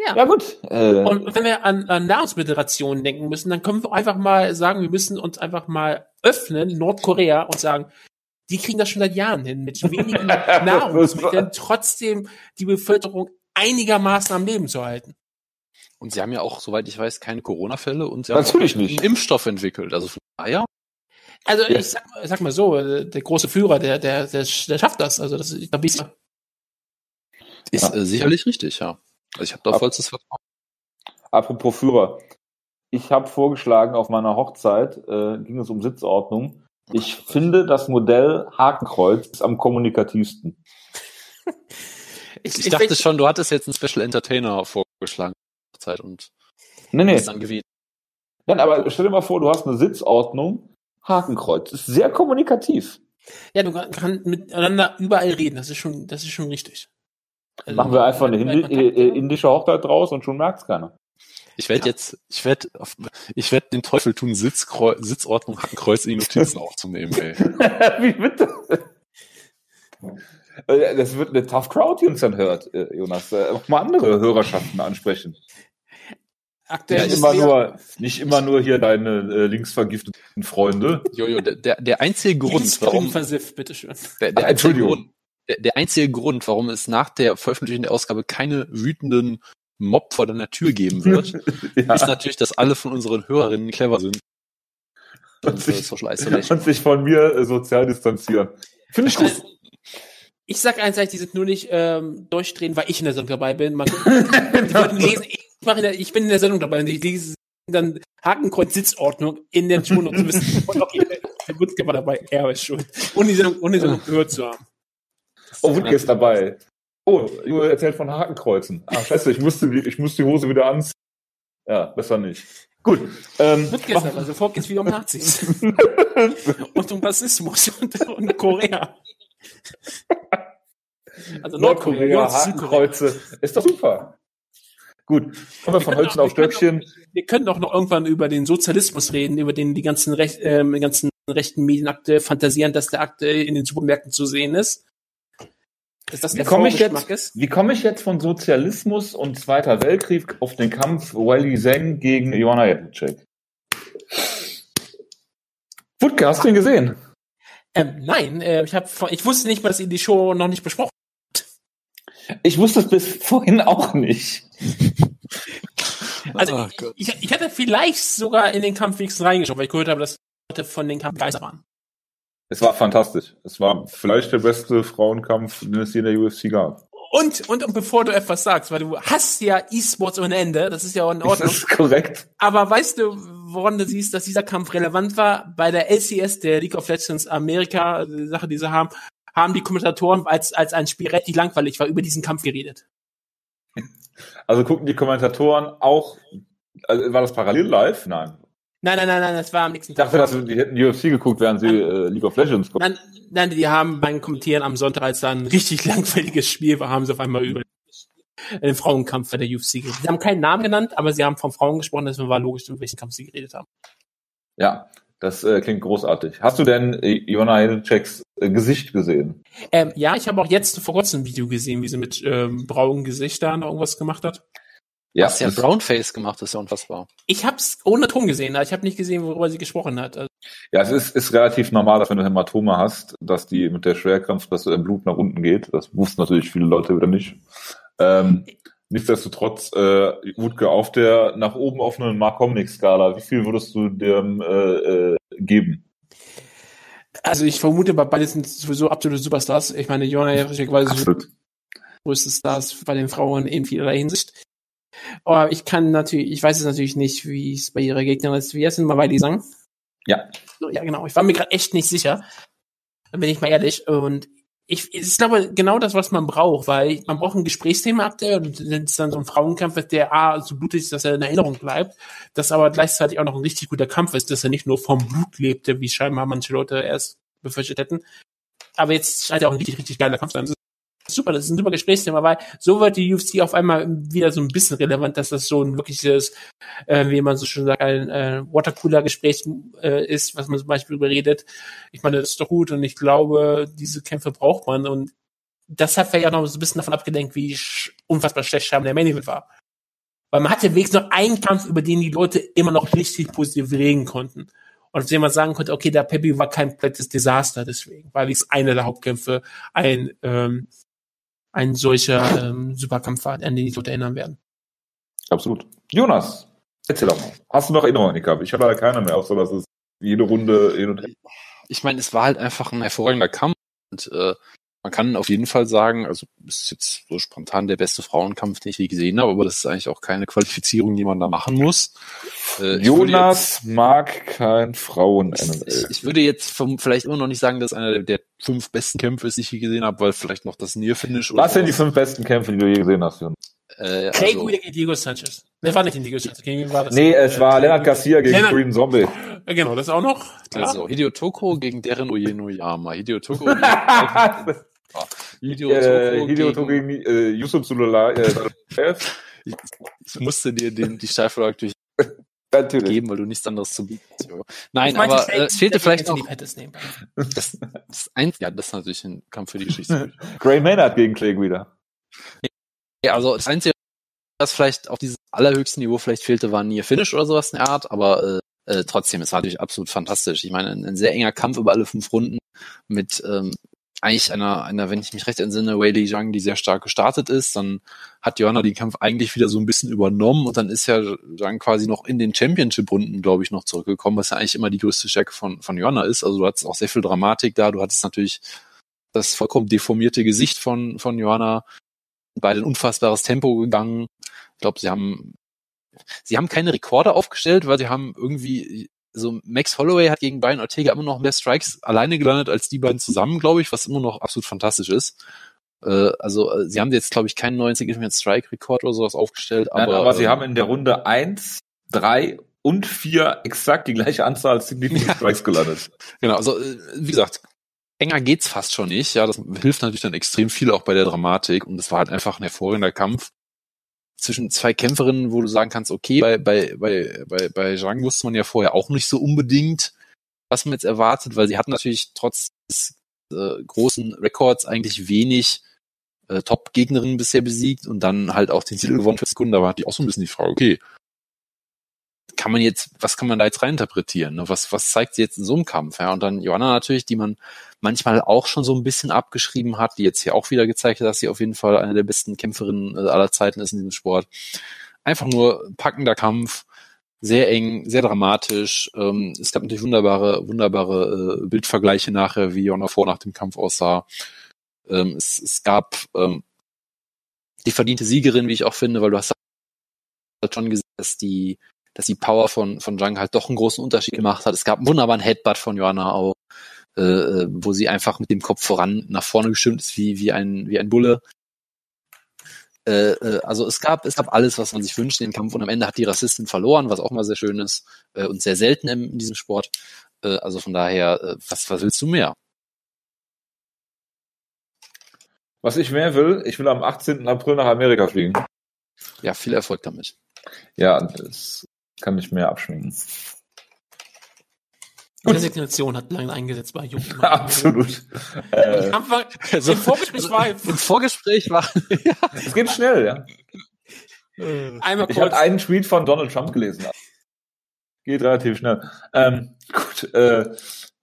Speaker 3: Ja. ja gut. Äh, und wenn wir an, an Nahrungsmittelrationen denken müssen, dann können wir einfach mal sagen, wir müssen uns einfach mal öffnen, Nordkorea, und sagen, die kriegen das schon seit Jahren hin, mit wenigen Nahrungsmitteln trotzdem die Bevölkerung einigermaßen am Leben zu halten.
Speaker 2: Und sie haben ja auch, soweit ich weiß, keine Corona-Fälle und sie
Speaker 1: haben Natürlich
Speaker 2: einen Impfstoff entwickelt. Also von daher
Speaker 3: also ja. ich sag, sag, mal so, der große Führer, der, der, der, der schafft das. Also das da bist du.
Speaker 2: Ist ja. äh, sicherlich richtig, ja. Also ich habe da vollstes Vertrauen.
Speaker 1: Apropos Führer. Ich habe vorgeschlagen, auf meiner Hochzeit äh, ging es um Sitzordnung. Ich finde, das Modell Hakenkreuz ist am kommunikativsten.
Speaker 2: ich, ich, dachte schon, du hattest jetzt einen Special Entertainer vorgeschlagen. Hochzeit und
Speaker 1: nee, nee. dann gewählt. Nein, aber stell dir mal vor, du hast eine Sitzordnung Hakenkreuz. Ist sehr kommunikativ.
Speaker 3: Ja, du kannst miteinander überall reden. Das ist schon, das ist schon richtig.
Speaker 1: Also, Machen wir einfach eine Hindi äh, indische Hochzeit draus und schon merkt's keiner.
Speaker 2: Ich werde ja. jetzt, ich werde, ich werde den Teufel tun, Sitzkreu Sitzordnung Hakenkreuz in die Notizen aufzunehmen. Ey. Wie bitte?
Speaker 1: Äh, das wird eine Tough Crowd, die uns dann hört, äh, Jonas. Auch mal andere Hörerschaften ansprechen. Aktuell nicht immer nur, nicht immer nur hier deine äh, linksvergifteten Freunde.
Speaker 2: Jojo, der, der einzige Grund, warum,
Speaker 3: versifft, bitteschön.
Speaker 2: Der, der, Entschuldigung. Grund, der, der einzige Grund, warum es nach der Veröffentlichung der Ausgabe keine wütenden Mob vor deiner Tür geben wird, ja. ist natürlich, dass alle von unseren Hörerinnen clever sind.
Speaker 1: Und, und sich, und sich von mir äh, sozial distanzieren. Finde ich gut.
Speaker 3: Ich sag einseitig, die sind nur nicht ähm, durchdrehen, weil ich in der Sendung dabei bin. Man, die wollten lesen, ich, mach in der, ich bin in der Sendung dabei und ich lese dann Hakenkreuz Sitzordnung in der Show und wissen, okay, der Wutzke war dabei, er ist schuld. Und die Sendung, ohne die Sendung gehört zu haben.
Speaker 1: Oh, Wutzke ist dabei. Oh, du erzählt von Hakenkreuzen. Ah, scheiße, ich musste die, ich musste die Hose wieder anziehen. Ja, besser nicht. Gut.
Speaker 3: Ähm, Wird gestern, also vor geht's wieder um Nazis. und um Rassismus und, und Korea.
Speaker 1: also Nordkorea, Nordkorea Hakenkreuze. Ist doch super. Gut, kommen wir von Hölzchen auf Stöckchen.
Speaker 3: Wir können doch noch irgendwann über den Sozialismus reden, über den die ganzen, Rech äh, ganzen rechten Medienakte fantasieren, dass der Akte in den Supermärkten zu sehen ist.
Speaker 1: Ist das wie komme ich jetzt, ist? Wie komme ich jetzt von Sozialismus und Zweiter Weltkrieg auf den Kampf Wally Zeng gegen Joanna Jedrzejczyk? Wutke, hast du ihn gesehen?
Speaker 3: Ähm, nein, äh, ich, hab, ich wusste nicht mal, dass ihr die Show noch nicht besprochen habt.
Speaker 1: Ich wusste es bis vorhin auch nicht.
Speaker 3: Also oh, ich, ich, hatte vielleicht sogar in den Kampf wenigstens reingeschaut, weil ich gehört habe, dass Leute von den Kampf waren.
Speaker 1: Es war fantastisch. Es war vielleicht der beste Frauenkampf, den es hier in der UFC gab.
Speaker 3: Und, und, und bevor du etwas sagst, weil du hast ja E-Sports ohne Ende, das ist ja auch in Ordnung. Das
Speaker 1: ist korrekt.
Speaker 3: Aber weißt du, woran du siehst, dass dieser Kampf relevant war? Bei der LCS, der League of Legends Amerika, die Sache, die sie haben, haben die Kommentatoren als, als ein Spiel relativ langweilig war, über diesen Kampf geredet.
Speaker 1: Also gucken die Kommentatoren auch, also war das parallel live? Nein.
Speaker 3: Nein, nein, nein, nein, das war am nächsten
Speaker 1: Tag. Ich dachte, dass die hätten UFC geguckt, während sie äh, League of Legends
Speaker 3: gucken. Nein, nein, die haben beim Kommentieren am Sonntag, als da ein richtig langweiliges Spiel war, haben sie auf einmal über den Frauenkampf bei der UFC geredet. Sie haben keinen Namen genannt, aber sie haben von Frauen gesprochen, deswegen war logisch, über welchen Kampf sie geredet haben.
Speaker 1: Ja, das äh, klingt großartig. Hast du denn äh, Iona Hedeceks äh, Gesicht gesehen?
Speaker 3: Ähm, ja, ich habe auch jetzt vor kurzem ein Video gesehen, wie sie mit ähm, braunen Gesichtern irgendwas gemacht hat.
Speaker 2: Ja, Was ja Brownface gemacht ist ja unfassbar.
Speaker 3: Ich habe es ohne Ton gesehen, ich habe nicht gesehen, worüber sie gesprochen hat. Also
Speaker 1: ja, es ist, ist relativ normal, dass wenn du Hämatome hast, dass die mit der Schwerkraft, dass das Blut nach unten geht. Das wussten natürlich viele Leute wieder nicht. Ähm, nichtsdestotrotz, äh, Wutke, auf der nach oben offenen Mark-Hominick-Skala, wie viel würdest du dem äh, äh, geben?
Speaker 3: Also ich vermute, bei beiden sind sowieso absolute Superstars. Ich meine, Jona Jacek war so größte Stars bei den Frauen in vielerlei Hinsicht. Aber ich kann natürlich, ich weiß es natürlich nicht, wie es bei ihrer Gegnerin ist. Wie heißt denn mal bei Sang?
Speaker 1: Ja.
Speaker 3: Ja, genau. Ich war mir gerade echt nicht sicher. Bin ich mal ehrlich. Und ich, ich glaube, genau das, was man braucht, weil man braucht ein Gesprächsthema ab der, und wenn es dann so ein Frauenkampf ist, der A, so blutig ist, dass er in Erinnerung bleibt, das aber gleichzeitig auch noch ein richtig guter Kampf ist, dass er nicht nur vom Blut lebte, wie scheinbar manche Leute erst befürchtet hätten. Aber jetzt scheint er auch ein richtig, richtig geiler Kampf sein super, das ist ein super Gesprächsthema, weil so wird die UFC auf einmal wieder so ein bisschen relevant, dass das so ein wirkliches, äh, wie man so schon sagt, ein äh, Watercooler-Gespräch äh, ist, was man zum Beispiel überredet. Ich meine, das ist doch gut und ich glaube, diese Kämpfe braucht man und das hat vielleicht auch noch so ein bisschen davon abgelenkt, wie unfassbar schlecht Scham der Main Event war. Weil man hatte wenigstens noch einen Kampf, über den die Leute immer noch richtig positiv reden konnten. Und wenn man sagen konnte, okay, der Pepe war kein komplettes Desaster deswegen, weil es einer der Hauptkämpfe ein ähm, ein solcher ähm, Superkampf war, an den die dort erinnern werden.
Speaker 1: Absolut. Jonas, erzähl doch mal. Hast du noch Erinnerungen gehabt? Ich habe leider keine mehr, außer dass es jede Runde hin und her.
Speaker 2: Ich meine, es war halt einfach ein hervorragender Kampf und äh, man kann auf jeden Fall sagen, also ist jetzt so spontan der beste Frauenkampf, den ich je gesehen habe, aber das ist eigentlich auch keine Qualifizierung, die man da machen muss.
Speaker 1: Äh, Jonas jetzt, mag kein frauen
Speaker 2: -NML. Ich, ich, würde jetzt vom, vielleicht immer noch nicht sagen, dass einer der, der, fünf besten Kämpfe die ich je gesehen habe, weil vielleicht noch das Near Finish.
Speaker 1: Was sind die fünf besten Kämpfe, die du je gesehen hast, Jonas?
Speaker 3: Äh, Clay also, gegen Diego Sanchez. Ne, war nicht in Diego Sanchez. Gegen,
Speaker 1: war das nee, es war äh, Leonard Garcia gegen Lennart, Green Zombie.
Speaker 3: Genau, das auch noch.
Speaker 2: Klar. Also Hideo Toko gegen Darren Oyenoyama. Hideo Toko gegen
Speaker 1: Hideo äh, Hideo Toko gegen äh, Yusuf Sulala. Äh,
Speaker 2: ich, ich musste dir den, die Steilvorlage durch
Speaker 1: Natürlich.
Speaker 2: geben, weil du nichts anderes zu bieten hast. Nein, aber äh, es fehlte vielleicht noch das, das eins, ja, das ist natürlich ein Kampf für die Geschichte.
Speaker 1: Gray Maynard gegen Clay wieder.
Speaker 2: Ja, also das Einzige, was vielleicht auf diesem allerhöchsten Niveau vielleicht fehlte, war Near Finish oder sowas in der Art, aber äh, äh, trotzdem, es war natürlich absolut fantastisch. Ich meine, ein, ein sehr enger Kampf über alle fünf Runden mit ähm, eigentlich einer, einer, wenn ich mich recht entsinne, Wei Zhang, die sehr stark gestartet ist. Dann hat Joanna den Kampf eigentlich wieder so ein bisschen übernommen und dann ist ja Zhang quasi noch in den Championship-Runden, glaube ich, noch zurückgekommen, was ja eigentlich immer die größte Stärke von, von Joanna ist. Also du hattest auch sehr viel Dramatik da. Du hattest natürlich das vollkommen deformierte Gesicht von, von Joanna, beide ein unfassbares Tempo gegangen. Ich glaube, sie haben sie haben keine Rekorde aufgestellt, weil sie haben irgendwie also Max Holloway hat gegen Brian Ortega immer noch mehr Strikes alleine gelandet als die beiden zusammen, glaube ich, was immer noch absolut fantastisch ist. Äh, also äh, sie haben jetzt, glaube ich, keinen neuen Significant Strike Rekord oder sowas aufgestellt.
Speaker 1: Nein, aber, aber sie äh, haben in der Runde eins, drei und vier exakt die gleiche Anzahl als Significant Strikes gelandet.
Speaker 2: Genau, also äh, wie gesagt, enger geht's fast schon nicht. Ja, das hilft natürlich dann extrem viel auch bei der Dramatik und es war halt einfach ein hervorragender Kampf. Zwischen zwei Kämpferinnen, wo du sagen kannst, okay, bei, bei, bei, bei, bei Zhang wusste man ja vorher auch nicht so unbedingt, was man jetzt erwartet, weil sie hat natürlich trotz des äh, großen Records eigentlich wenig äh, Top-Gegnerinnen bisher besiegt und dann halt auch den Titel gewonnen für Sekunden. Da war die auch so ein bisschen die Frage, okay, kann man jetzt, was kann man da jetzt reininterpretieren? Ne? Was, was zeigt sie jetzt in so einem Kampf? Ja? Und dann Joanna natürlich, die man manchmal auch schon so ein bisschen abgeschrieben hat, die jetzt hier auch wieder gezeigt hat, dass sie auf jeden Fall eine der besten Kämpferinnen äh, aller Zeiten ist in diesem Sport. Einfach nur packender Kampf, sehr eng, sehr dramatisch. Ähm, es gab natürlich wunderbare, wunderbare äh, Bildvergleiche nachher, wie Joanna vor nach dem Kampf aussah. Ähm, es, es gab ähm, die verdiente Siegerin, wie ich auch finde, weil du hast halt schon gesehen, dass die dass die Power von, von Jung halt doch einen großen Unterschied gemacht hat. Es gab einen wunderbaren Headbutt von Joanna auch, äh, äh, wo sie einfach mit dem Kopf voran nach vorne gestimmt ist, wie, wie ein, wie ein Bulle. Äh, äh, also es gab, es gab alles, was man sich wünscht in dem Kampf und am Ende hat die Rassistin verloren, was auch mal sehr schön ist äh, und sehr selten in, in diesem Sport. Äh, also von daher, äh, was, was willst du mehr?
Speaker 1: Was ich mehr will, ich will am 18. April nach Amerika fliegen.
Speaker 2: Ja, viel Erfolg damit.
Speaker 1: Ja, das kann nicht mehr abschminken.
Speaker 3: Die Resignation hat lange eingesetzt bei Jungen.
Speaker 1: Absolut.
Speaker 3: Äh, war, also, Im Vorgespräch war
Speaker 2: Im Vorgespräch war
Speaker 1: ja. Es geht schnell, ja. Einmal kurz. Ich habe einen Tweet von Donald Trump gelesen. Geht relativ schnell. Ähm, gut, äh,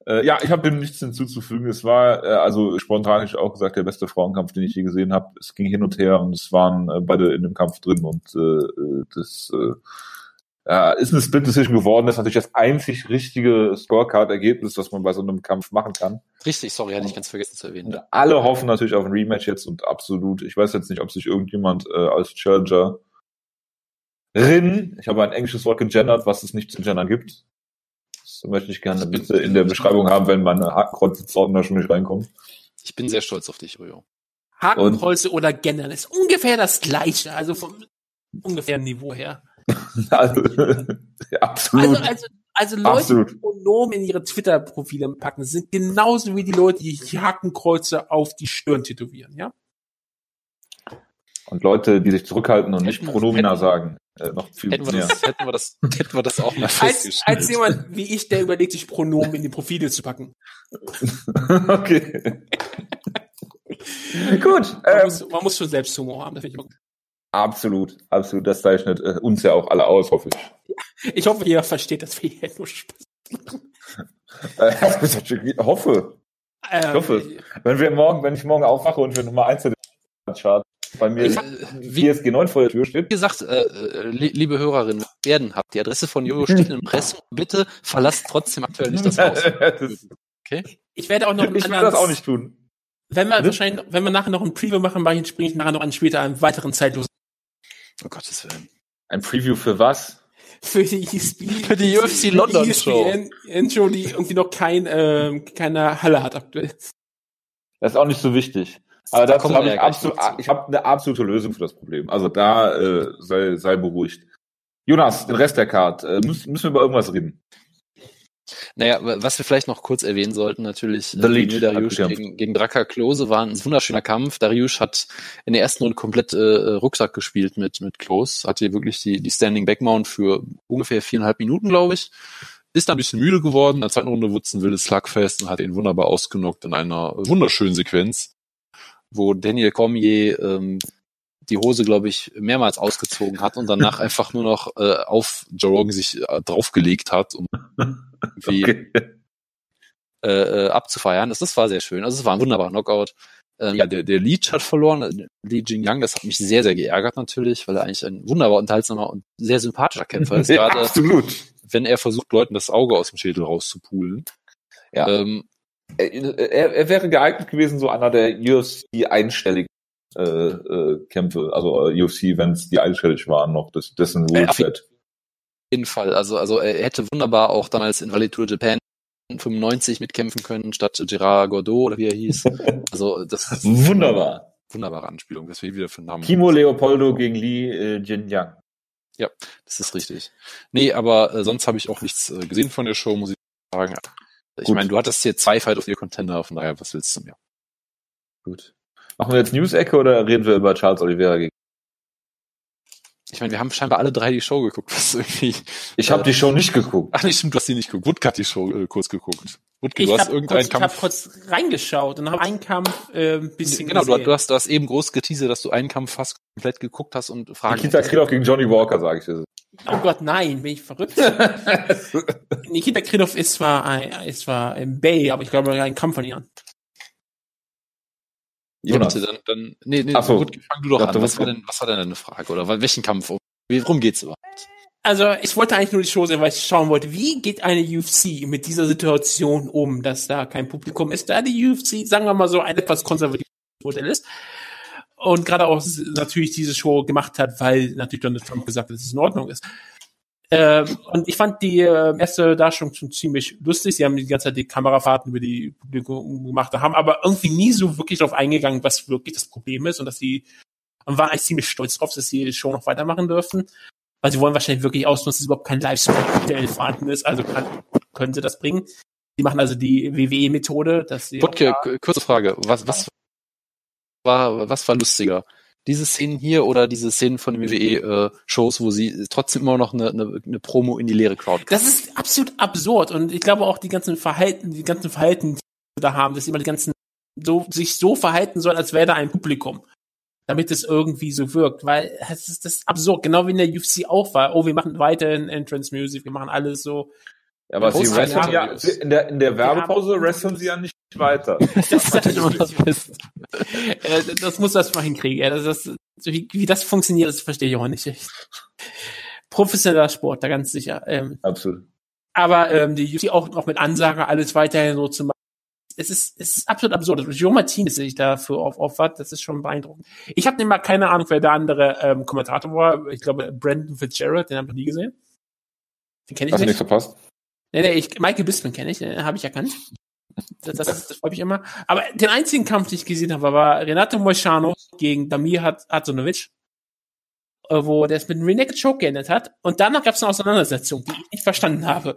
Speaker 1: äh, ja, ich habe dem nichts hinzuzufügen. Es war, äh, also spontan ich auch gesagt, der beste Frauenkampf, den ich je gesehen habe. Es ging hin und her und es waren äh, beide in dem Kampf drin und äh, äh das äh, ja, ist eine Split Decision geworden. Das ist natürlich das einzig richtige Scorecard-Ergebnis, was man bei so einem Kampf machen kann.
Speaker 2: Richtig, sorry, hatte ich ganz vergessen zu erwähnen. Und
Speaker 1: alle hoffen natürlich auf ein Rematch jetzt und absolut. Ich weiß jetzt nicht, ob sich irgendjemand äh, als Challenger Rin, ich habe ein englisches Wort gegendert, was es nicht zu gendern gibt. Das möchte ich gerne bitte in der Beschreibung haben, wenn meine Hakenkreuze da schon nicht reinkommen.
Speaker 2: Ich bin sehr stolz auf dich, Rio.
Speaker 3: Hakenkreuze oder gendern ist ungefähr das gleiche, also vom ungefähren Niveau her.
Speaker 1: also, ja, absolut.
Speaker 3: Also, also, also Leute, absolut. die Pronomen in ihre Twitter-Profile packen, sind genauso wie die Leute, die Hakenkreuze auf die Stirn tätowieren, ja?
Speaker 1: Und Leute, die sich zurückhalten und hätten, nicht Pronomina hätten, sagen, äh, noch viel
Speaker 2: hätten mehr. Wir das, hätten, wir das, hätten wir das auch mal
Speaker 3: festgestellt. Als, als jemand wie ich, der überlegt, sich Pronomen in die Profile zu packen.
Speaker 1: okay. Gut.
Speaker 3: Man, ähm, muss, man muss schon selbst Humor haben, das finde ich
Speaker 1: Absolut, absolut. Das zeichnet äh, uns ja auch alle aus, hoffe ich.
Speaker 3: Ich hoffe, ihr versteht, dass wir hier nur Spaß
Speaker 1: machen. ich hoffe. Ähm, ich hoffe. Wenn wir morgen, wenn ich morgen aufwache und wir Nummer eins in den Chart bei mir hab, wie, GSG 9 vor der Tür steht.
Speaker 2: Wie gesagt, äh, äh liebe Hörerinnen, werden habt die Adresse von Jojo steht im Press. Bitte verlasst trotzdem aktuell nicht das Haus.
Speaker 3: okay? Ich werde auch noch
Speaker 1: Ich will das auch nicht tun.
Speaker 3: Wenn wir wahrscheinlich, wenn wir nachher noch ein Preview machen, springe ich nachher noch an später einen weiteren zeitlosen
Speaker 2: Oh Gottes Willen.
Speaker 1: Ein Preview für was?
Speaker 3: Für die, ESP,
Speaker 2: für die UFC London Show.
Speaker 3: Show, die irgendwie noch kein, äh, keine Halle hat aktuell.
Speaker 1: Das ist auch nicht so wichtig. Aber da dazu habe ich absolut, ich habe eine absolute Lösung für das Problem. Also da äh, sei, sei beruhigt. Jonas, den Rest der Card, äh, müssen, müssen wir über irgendwas reden?
Speaker 2: Naja, was wir vielleicht noch kurz erwähnen sollten, natürlich,
Speaker 1: The Lead,
Speaker 2: Dariush gegen, gegen Draka Klose war ein wunderschöner Kampf. Dariush hat in der ersten Runde komplett äh, Rucksack gespielt mit, mit Klose, hatte wirklich die, die Standing Backmount für ungefähr viereinhalb Minuten, glaube ich. Ist da ein bisschen müde geworden. In der zweiten Runde wurde es ein wildes Slugfest und hat ihn wunderbar ausgenockt in einer wunderschönen Sequenz, wo Daniel Cormier ähm, die Hose, glaube ich, mehrmals ausgezogen hat und danach einfach nur noch äh, auf Joe Rogan sich äh, draufgelegt hat, um irgendwie okay. äh, äh, abzufeiern. Das, das war sehr schön. Also es war ein wunderbarer Knockout. Ähm, ja, der, der Leech hat verloren, Li Jingyang, das hat mich sehr, sehr geärgert natürlich, weil er eigentlich ein wunderbar unterhaltsamer und sehr sympathischer Kämpfer ist.
Speaker 1: ja, gerade, absolut.
Speaker 2: Wenn er versucht, Leuten das Auge aus dem Schädel rauszupulen.
Speaker 1: Ja. Ähm, er, er, er wäre geeignet gewesen, so einer der UFC einstelligen äh, äh, Kämpfe, also äh, UFC, wenn es die einstellig waren noch, das, dessen Ruleset.
Speaker 2: Auf jeden Fall, also, also er hätte wunderbar auch damals in Valley Tour Japan 95 mitkämpfen können, statt Gerard Gordeau oder wie er hieß. Also das ist
Speaker 1: wunderbar.
Speaker 2: Wunderbare Anspielung, das wir wieder für einen Namen.
Speaker 1: Kimo Leopoldo gegen Li äh, Jinjiang.
Speaker 2: Ja, das ist richtig. Nee, aber äh, sonst habe ich auch nichts äh, gesehen von der Show, muss ich sagen. Ich meine, du hattest hier zwei Fight of the Contender, von daher, was willst du mir?
Speaker 1: Gut. Machen wir jetzt News-Ecke oder reden wir über Charles Oliveira gegen?
Speaker 2: Ich meine, wir haben scheinbar alle drei die Show geguckt, was irgendwie.
Speaker 1: Ich habe äh, die Show nicht geguckt.
Speaker 2: Ach, nicht stimmt, du hast die nicht geguckt. Woodke hat die Show äh, kurz geguckt.
Speaker 3: Woodke, du hast irgendeinen kurz, Kampf. Ich habe kurz reingeschaut und habe einen Kampf äh, ein bisschen
Speaker 2: Genau, du, du, hast, du hast eben groß geteasert, dass du einen Kampf fast komplett geguckt hast und Fragen.
Speaker 1: Nikita Krylov gegen Johnny Walker, sage ich dir.
Speaker 3: Oh Gott, nein, bin ich verrückt. Nikita Krylov ist zwar ein, ist zwar im Bay, aber ich glaube, er hat einen Kampf von ihr.
Speaker 2: Ja, bitte, dann, dann nee, nee, so. gut, fang du doch ja, an. Was war, denn, was war denn deine Frage? Oder welchen Kampf? Worum geht's überhaupt?
Speaker 3: Also, ich wollte eigentlich nur die Show sehen, weil ich schauen wollte, wie geht eine UFC mit dieser Situation um, dass da kein Publikum ist, da die UFC, sagen wir mal so, ein etwas konservatives Modell ist. Und gerade auch natürlich diese Show gemacht hat, weil natürlich Donald Trump gesagt hat, dass es in Ordnung ist. Ähm, und ich fand die äh, erste Darstellung schon ziemlich lustig. Sie haben die ganze Zeit die Kamerafahrten über die Publikum gemacht, haben aber irgendwie nie so wirklich darauf eingegangen, was wirklich das Problem ist und dass sie und waren eigentlich ziemlich stolz drauf, dass sie die Show noch weitermachen dürfen. Weil sie wollen wahrscheinlich wirklich ausnutzen, dass überhaupt kein Livestream vorhanden ist. Also kann, können sie das bringen. Die machen also die WWE-Methode, dass sie.
Speaker 2: Wutke, kurze Frage. Was, was war, was war lustiger? Diese Szenen hier oder diese Szenen von den WWE-Shows, äh, wo sie trotzdem immer noch eine, eine, eine Promo in die leere Crowd
Speaker 3: Das ist absolut absurd und ich glaube auch die ganzen Verhalten, die ganzen Verhalten, die wir da haben, dass immer die ganzen so, sich so verhalten sollen, als wäre da ein Publikum. Damit es irgendwie so wirkt, weil es ist das ist absurd, genau wie in der UFC auch war. Oh, wir machen weiterhin Entrance Music, wir machen alles so.
Speaker 1: Ja, aber sie wresteln ja, in der, in der Werbepause wresteln sie ja nicht weiter. das ist halt
Speaker 3: immer das Beste. das muss das mal hinkriegen. Ja, das, das, wie, wie das funktioniert, das verstehe ich auch nicht. Professioneller Sport, da ganz sicher. Ähm,
Speaker 1: Absolut.
Speaker 3: Aber ähm, die UFC auch noch mit Ansage alles weiterhin so zu machen. Es ist, es ist absolut absurd. Joe Martinez sich dafür auf, aufwart, das ist schon beeindruckend. Ich habe nicht mal keine Ahnung, wer der andere ähm, Kommentator war. Ich glaube, Brandon Fitzgerald, den habe ich noch nie gesehen.
Speaker 1: Den kenne ich Hast nicht. Hast du nichts verpasst?
Speaker 3: Nee, nee, ich, Michael Bisping kenne ich, den habe ich erkannt. Das, das, das freut mich immer. Aber den einzigen Kampf, den ich gesehen habe, war Renato Moicano gegen Damir Hadzonovic, äh, wo der es mit einem Renegade Choke geendet hat. Und danach gab es eine Auseinandersetzung, die ich nicht verstanden habe.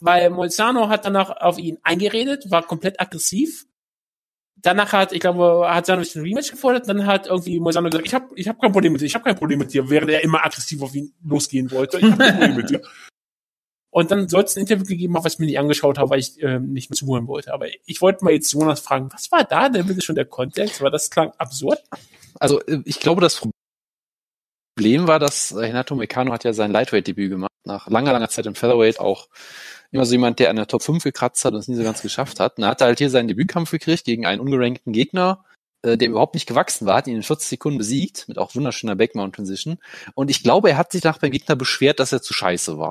Speaker 3: Weil Moicano hat danach auf ihn eingeredet, war komplett aggressiv. Danach hat, ich glaube, hat Sanovic ein Rematch gefordert, dann hat irgendwie Moisano gesagt, ich habe ich hab kein Problem mit dir, ich habe kein Problem mit dir, während er immer aggressiv auf ihn losgehen wollte. Ich habe kein Problem mit dir. Und dann soll es ein Interview gegeben haben, was ich mir nicht angeschaut habe, weil ich äh, nicht mehr zuhören wollte. Aber ich wollte mal jetzt Jonas fragen, was war da denn bitte schon der Kontext? War das klang absurd?
Speaker 2: Also äh, ich glaube, das Problem war, dass Renato Meccano hat ja sein Lightweight-Debüt gemacht, nach langer, langer Zeit im Featherweight auch immer so jemand, der an der Top 5 gekratzt hat und es nie so ganz geschafft hat. Und er hatte halt hier seinen Debütkampf gekriegt gegen einen ungerankten Gegner, äh, der überhaupt nicht gewachsen war, hat ihn in 40 Sekunden besiegt, mit auch wunderschöner Backmount-Transition. Und ich glaube, er hat sich nach beim Gegner beschwert, dass er zu scheiße war.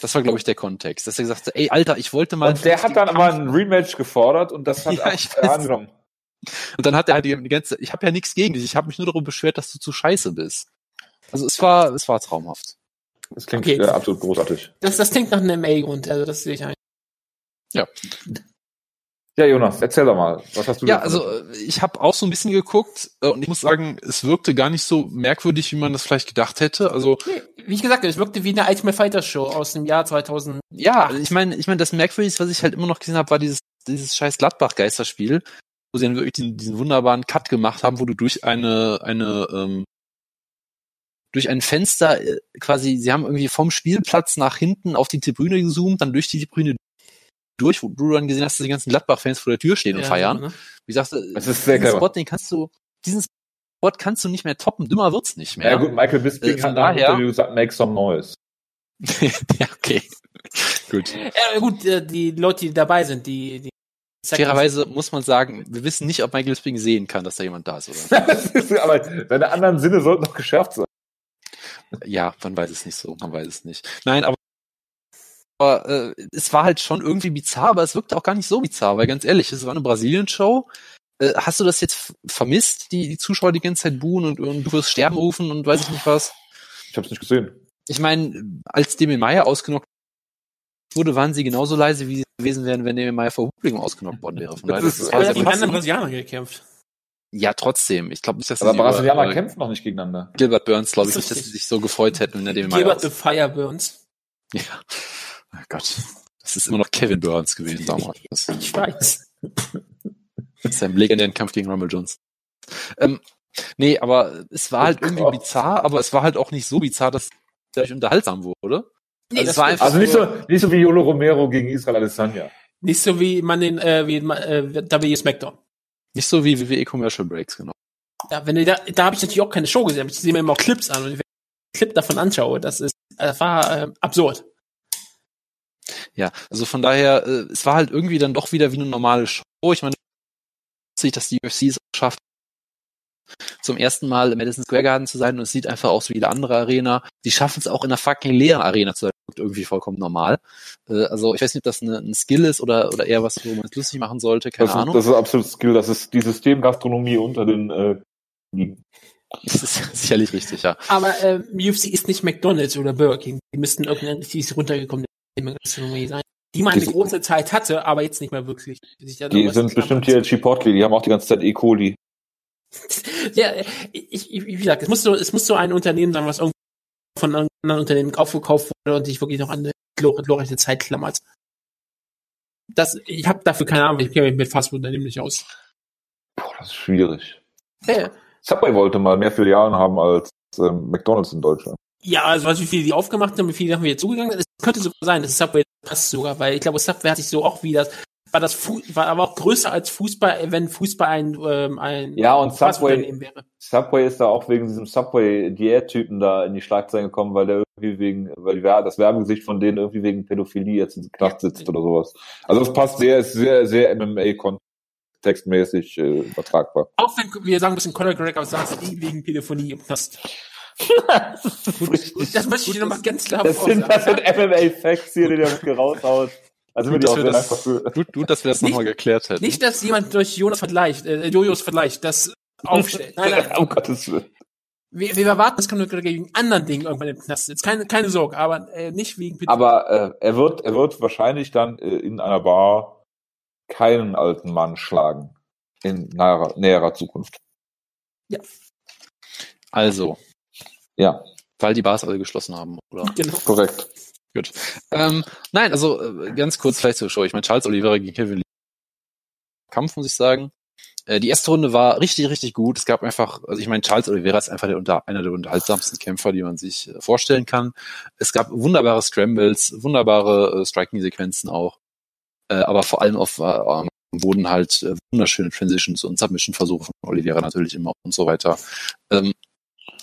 Speaker 2: Das war, glaube ich, der Kontext. Dass er gesagt hat, ey, Alter, ich wollte mal.
Speaker 1: Und der hat dann aber ein Rematch gefordert und das hat ja,
Speaker 2: auch angenommen. Und dann hat er halt die, ganze, ich habe ja nichts gegen dich, ich habe mich nur darüber beschwert, dass du zu scheiße bist. Also es war, es war traumhaft.
Speaker 1: Das klingt okay. äh, absolut großartig.
Speaker 3: Das, das klingt nach einem A-Grund, also das sehe ich ein.
Speaker 2: Ja.
Speaker 1: Ja, Jonas, erzähl doch mal, was hast du
Speaker 2: Ja, also ich habe auch so ein bisschen geguckt äh, und ich muss sagen, es wirkte gar nicht so merkwürdig, wie man das vielleicht gedacht hätte. Also
Speaker 3: wie ich gesagt habe, es wirkte wie eine Ultimate Fighter Show aus dem Jahr 2000.
Speaker 2: Ja, ich meine, ich meine, das Merkwürdigste, was ich halt immer noch gesehen habe, war dieses dieses scheiß Gladbach Geisterspiel, wo sie dann wirklich diesen, diesen wunderbaren Cut gemacht haben, wo du durch eine eine ähm, durch ein Fenster äh, quasi, sie haben irgendwie vom Spielplatz nach hinten auf die Tribüne gezoomt, dann durch die Tribüne durch, wo du dann gesehen hast, dass die ganzen Gladbach-Fans vor der Tür stehen und ja, feiern. Ne? Wie sagst du,
Speaker 1: das ist sehr
Speaker 2: diesen Spot, den kannst du, diesen Spot kannst du nicht mehr toppen, dümmer wird's nicht mehr.
Speaker 1: Ja gut, Michael Bisping äh, hat nach Interview gesagt, make some noise.
Speaker 2: ja, okay.
Speaker 3: gut. Ja, gut, äh, die Leute, die dabei sind, die, die
Speaker 2: Fairerweise muss man sagen, wir wissen nicht, ob Michael Bisping sehen kann, dass da jemand da ist, oder?
Speaker 1: aber seine anderen Sinne sollten noch geschärft sein.
Speaker 2: Ja, man weiß es nicht so, man weiß es nicht. Nein, aber aber äh, es war halt schon irgendwie bizarr, aber es wirkte auch gar nicht so bizarr, weil ganz ehrlich, es war eine Brasilien-Show. Äh, hast du das jetzt vermisst, die, die Zuschauer die ganze Zeit buhen und, und du wirst sterben rufen und weiß ich nicht was?
Speaker 1: Ich hab's nicht gesehen.
Speaker 2: Ich meine, als Demi Meyer ausgenockt wurde, waren sie genauso leise, wie sie gewesen wären, wenn Demi Meyer vor Publikum ausgenockt worden wäre. Von
Speaker 3: das, das, das war gegen andere Brasilianer gekämpft.
Speaker 2: Ja, trotzdem. Ich glaube nicht, dass
Speaker 1: Aber Brasilianer über, äh, kämpfen noch nicht gegeneinander.
Speaker 2: Gilbert Burns, glaube ich nicht, dass sie sich so gefreut hätten, wenn der Demi
Speaker 3: Meyer Gilbert the Fire Burns.
Speaker 2: Ja. Oh Gott. Das ist immer noch Kevin Burns gewesen damals.
Speaker 3: Ich weiß.
Speaker 2: Sein legendären Kampf gegen Rumble Jones. Ähm, Nee, aber es war halt irgendwie bizarr, aber es war halt auch nicht so bizarr, dass es euch unterhaltsam wurde.
Speaker 1: Nee, also, es war einfach also nicht so, nicht so wie Yolo Romero gegen Israel Adesanya.
Speaker 3: Nicht so wie man den, äh, wie äh, WWE SmackDown.
Speaker 2: Nicht so wie WWE Commercial Breaks, genau.
Speaker 3: Ja, wenn du da, da habe ich natürlich auch keine Show gesehen, ich sehe mir immer auch Clips an und wenn ich einen Clip davon anschaue, das ist, das war äh, absurd.
Speaker 2: Ja, also von daher, äh, es war halt irgendwie dann doch wieder wie eine normale Show. Ich meine, dass die UFC es schafft, zum ersten Mal im Madison Square Garden zu sein und es sieht einfach aus wie eine andere Arena. Die schaffen es auch in einer fucking leeren Arena zu sein. Irgendwie vollkommen normal. Äh, also ich weiß nicht, ob das eine, ein Skill ist oder, oder eher was, wo man es lustig machen sollte. Keine
Speaker 1: das
Speaker 2: Ahnung.
Speaker 1: Ist, das ist absolut Skill. Das ist die Systemgastronomie unter den äh,
Speaker 2: das ist sicherlich richtig, ja.
Speaker 3: Aber äh, UFC ist nicht McDonalds oder Burger King. Die müssten irgendwie runtergekommen Gastronomie sein die eine die große Zeit hatte, aber jetzt nicht mehr wirklich.
Speaker 1: Die sind bestimmt hier Chipotle, die haben auch die ganze Zeit E. coli.
Speaker 3: ja, ich, ich, wie gesagt, es muss so, es muss so ein Unternehmen sein, was irgendwie von anderen Unternehmen aufgekauft wurde und sich wirklich noch an eine glorreiche Zeit klammert. Das, ich habe dafür keine Ahnung, ich kenne mich mit Fastfood-Unternehmen nicht aus.
Speaker 1: Boah, das ist schwierig. Ja. Subway wollte mal mehr Filialen haben als ähm, McDonalds in Deutschland.
Speaker 3: Ja, also was wie viele die aufgemacht haben, wie viele haben wir jetzt zugegangen sind, es könnte sogar sein, dass Subway passt sogar, weil ich glaube, Subway hat sich so auch wieder war das Fu war aber auch größer als Fußball, wenn Fußball ein ähm, ein
Speaker 1: ja und Subway wäre. Subway ist da auch wegen diesem Subway Diät-Typen da in die Schlagzeilen gekommen, weil der irgendwie wegen weil das Werbegesicht von denen irgendwie wegen Pädophilie jetzt in Knast sitzt ja. oder sowas. Also das passt sehr ist sehr sehr MMA kontextmäßig äh, übertragbar.
Speaker 3: Auch wenn wir sagen müssen Conor McGregor saß nie wegen Pädophilie im Knast.
Speaker 1: Das, möchte ich nochmal ganz klar Das sind, das sind MMA-Facts hier, die der raushaut.
Speaker 2: Also gut, dass wir das, gut, gut, dass wir das nochmal geklärt hätten.
Speaker 3: Nicht, dass jemand durch Jonas vergleicht, äh, Jojos vergleicht, das aufstellt. Nein, nein.
Speaker 1: um Gottes Willen.
Speaker 3: Wir, wir erwarten, das kann nur gegen anderen Dingen irgendwann im Knast. Jetzt keine, keine Sorge, aber äh, nicht wegen
Speaker 1: Peter. Aber äh, er wird, er wird wahrscheinlich dann äh, in einer Bar keinen alten Mann schlagen in näherer, näherer Zukunft.
Speaker 2: Ja. Also.
Speaker 1: Ja.
Speaker 2: Weil die Bars alle geschlossen haben, oder?
Speaker 1: Genau. Korrekt.
Speaker 2: Gut. Ähm, nein, also äh, ganz kurz vielleicht zur Show. Ich meine, Charles Oliveira gegen Kevin Lee. Kampf, muss ich sagen. Äh, die erste Runde war richtig, richtig gut. Es gab einfach, also ich meine, Charles Oliveira ist einfach der unter, einer der unterhaltsamsten Kämpfer, die man sich äh, vorstellen kann. Es gab wunderbare Scrambles, wunderbare äh, Striking-Sequenzen auch. Äh, aber vor allem auf äh, Boden halt äh, wunderschöne Transitions und Submission-Versuche von Oliveira natürlich immer und so weiter. Ähm,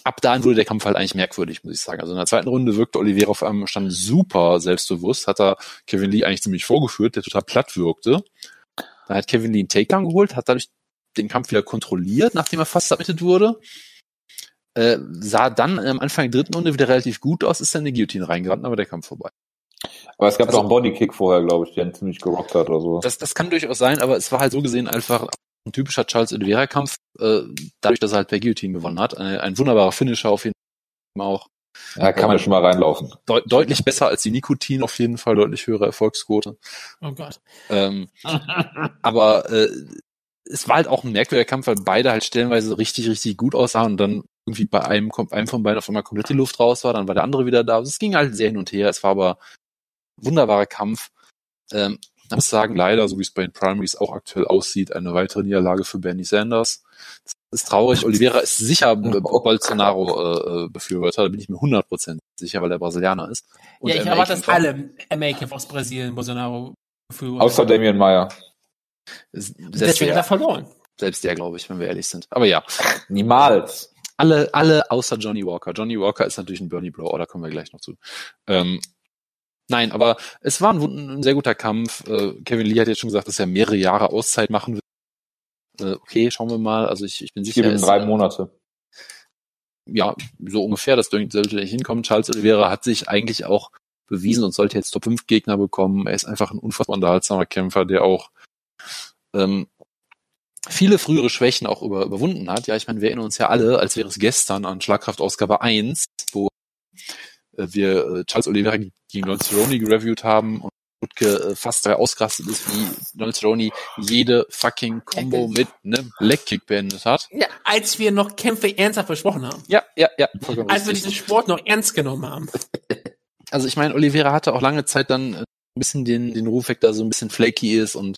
Speaker 2: ab dahin wurde der Kampf halt eigentlich merkwürdig, muss ich sagen. Also in der zweiten Runde wirkte Oliveira auf einem Stand super selbstbewusst, hat er Kevin Lee eigentlich ziemlich vorgeführt, der total platt wirkte. Dann hat Kevin Lee einen Takedown geholt, hat dadurch den Kampf wieder kontrolliert, nachdem er fast submitted wurde. Äh, sah dann am Anfang der dritten Runde wieder relativ gut aus, ist dann in die Guillotine reingerannt, aber der Kampf vorbei.
Speaker 1: Aber es gab also, doch einen Bodykick vorher, glaube ich, der ihn ziemlich gerockt hat oder so.
Speaker 2: Das, das kann durchaus sein, aber es war halt so gesehen einfach ein typischer Charles Oliveira-Kampf, äh, dadurch, dass er halt per Guillotine gewonnen hat. Ein, ein wunderbarer Finisher auf jeden Fall auch.
Speaker 1: Ja, kann man schon mal reinlaufen.
Speaker 2: Deut deutlich besser als die Nikotin, auf jeden Fall deutlich höhere Erfolgsquote.
Speaker 3: Oh Gott.
Speaker 2: Ähm, aber äh, es war halt auch ein merkwürdiger Kampf, weil beide halt stellenweise richtig, richtig gut aussahen und dann irgendwie bei einem, einem von beiden auf einmal komplett die Luft raus war, dann war der andere wieder da. Also es ging halt sehr hin und her. Es war aber ein wunderbarer Kampf. Ähm, ich muss sagen, leider, so wie es bei den Primaries auch aktuell aussieht, eine weitere Niederlage für Bernie Sanders. Das ist traurig. Oliveira ist sicher Bolsonaro-Befürworter, äh, da bin ich mir 100% sicher, weil er Brasilianer ist.
Speaker 3: Und ja, ich erwarte, dass alle MA-Kämpfer aus Brasilien Bolsonaro
Speaker 1: befürworten. Außer Damian Meyer.
Speaker 3: Deswegen hat er verloren.
Speaker 2: Selbst der, glaube ich, wenn wir ehrlich sind. Aber ja.
Speaker 1: Niemals.
Speaker 2: Alle, alle außer Johnny Walker. Johnny Walker ist natürlich ein Bernie Blow, da kommen wir gleich noch zu. Ähm, Nein, aber es war ein, ein, sehr guter Kampf. Äh, Kevin Lee hat jetzt schon gesagt, dass er mehrere Jahre Auszeit machen will. Äh, okay, schauen wir mal. Also ich, ich bin sicher.
Speaker 1: Ich drei Monate.
Speaker 2: Ja, so ungefähr. Das sollte nicht hinkommen. Charles Oliveira hat sich eigentlich auch bewiesen und sollte jetzt Top 5 Gegner bekommen. Er ist einfach ein unfassbar unterhaltsamer Kämpfer, der auch ähm, viele frühere Schwächen auch über, überwunden hat. Ja, ich meine, wir erinnern uns ja alle, als wäre es gestern an Schlagkraft Ausgabe 1, wo äh, wir äh, Charles Oliveira gegen Don Cerrone gereviewt haben und Rutke äh, fast dabei ausgerastet ist, wie Don Cerrone jede fucking Combo mit einem Legkick beendet hat.
Speaker 3: Ja, als wir noch Kämpfe ernsthaft versprochen haben.
Speaker 2: Ja, ja, ja.
Speaker 3: Als wir diesen Sport noch ernst genommen haben.
Speaker 2: Also ich meine, Oliveira hatte auch lange Zeit dann ein bisschen den, den Ruf weg, dass er so ein bisschen flaky ist und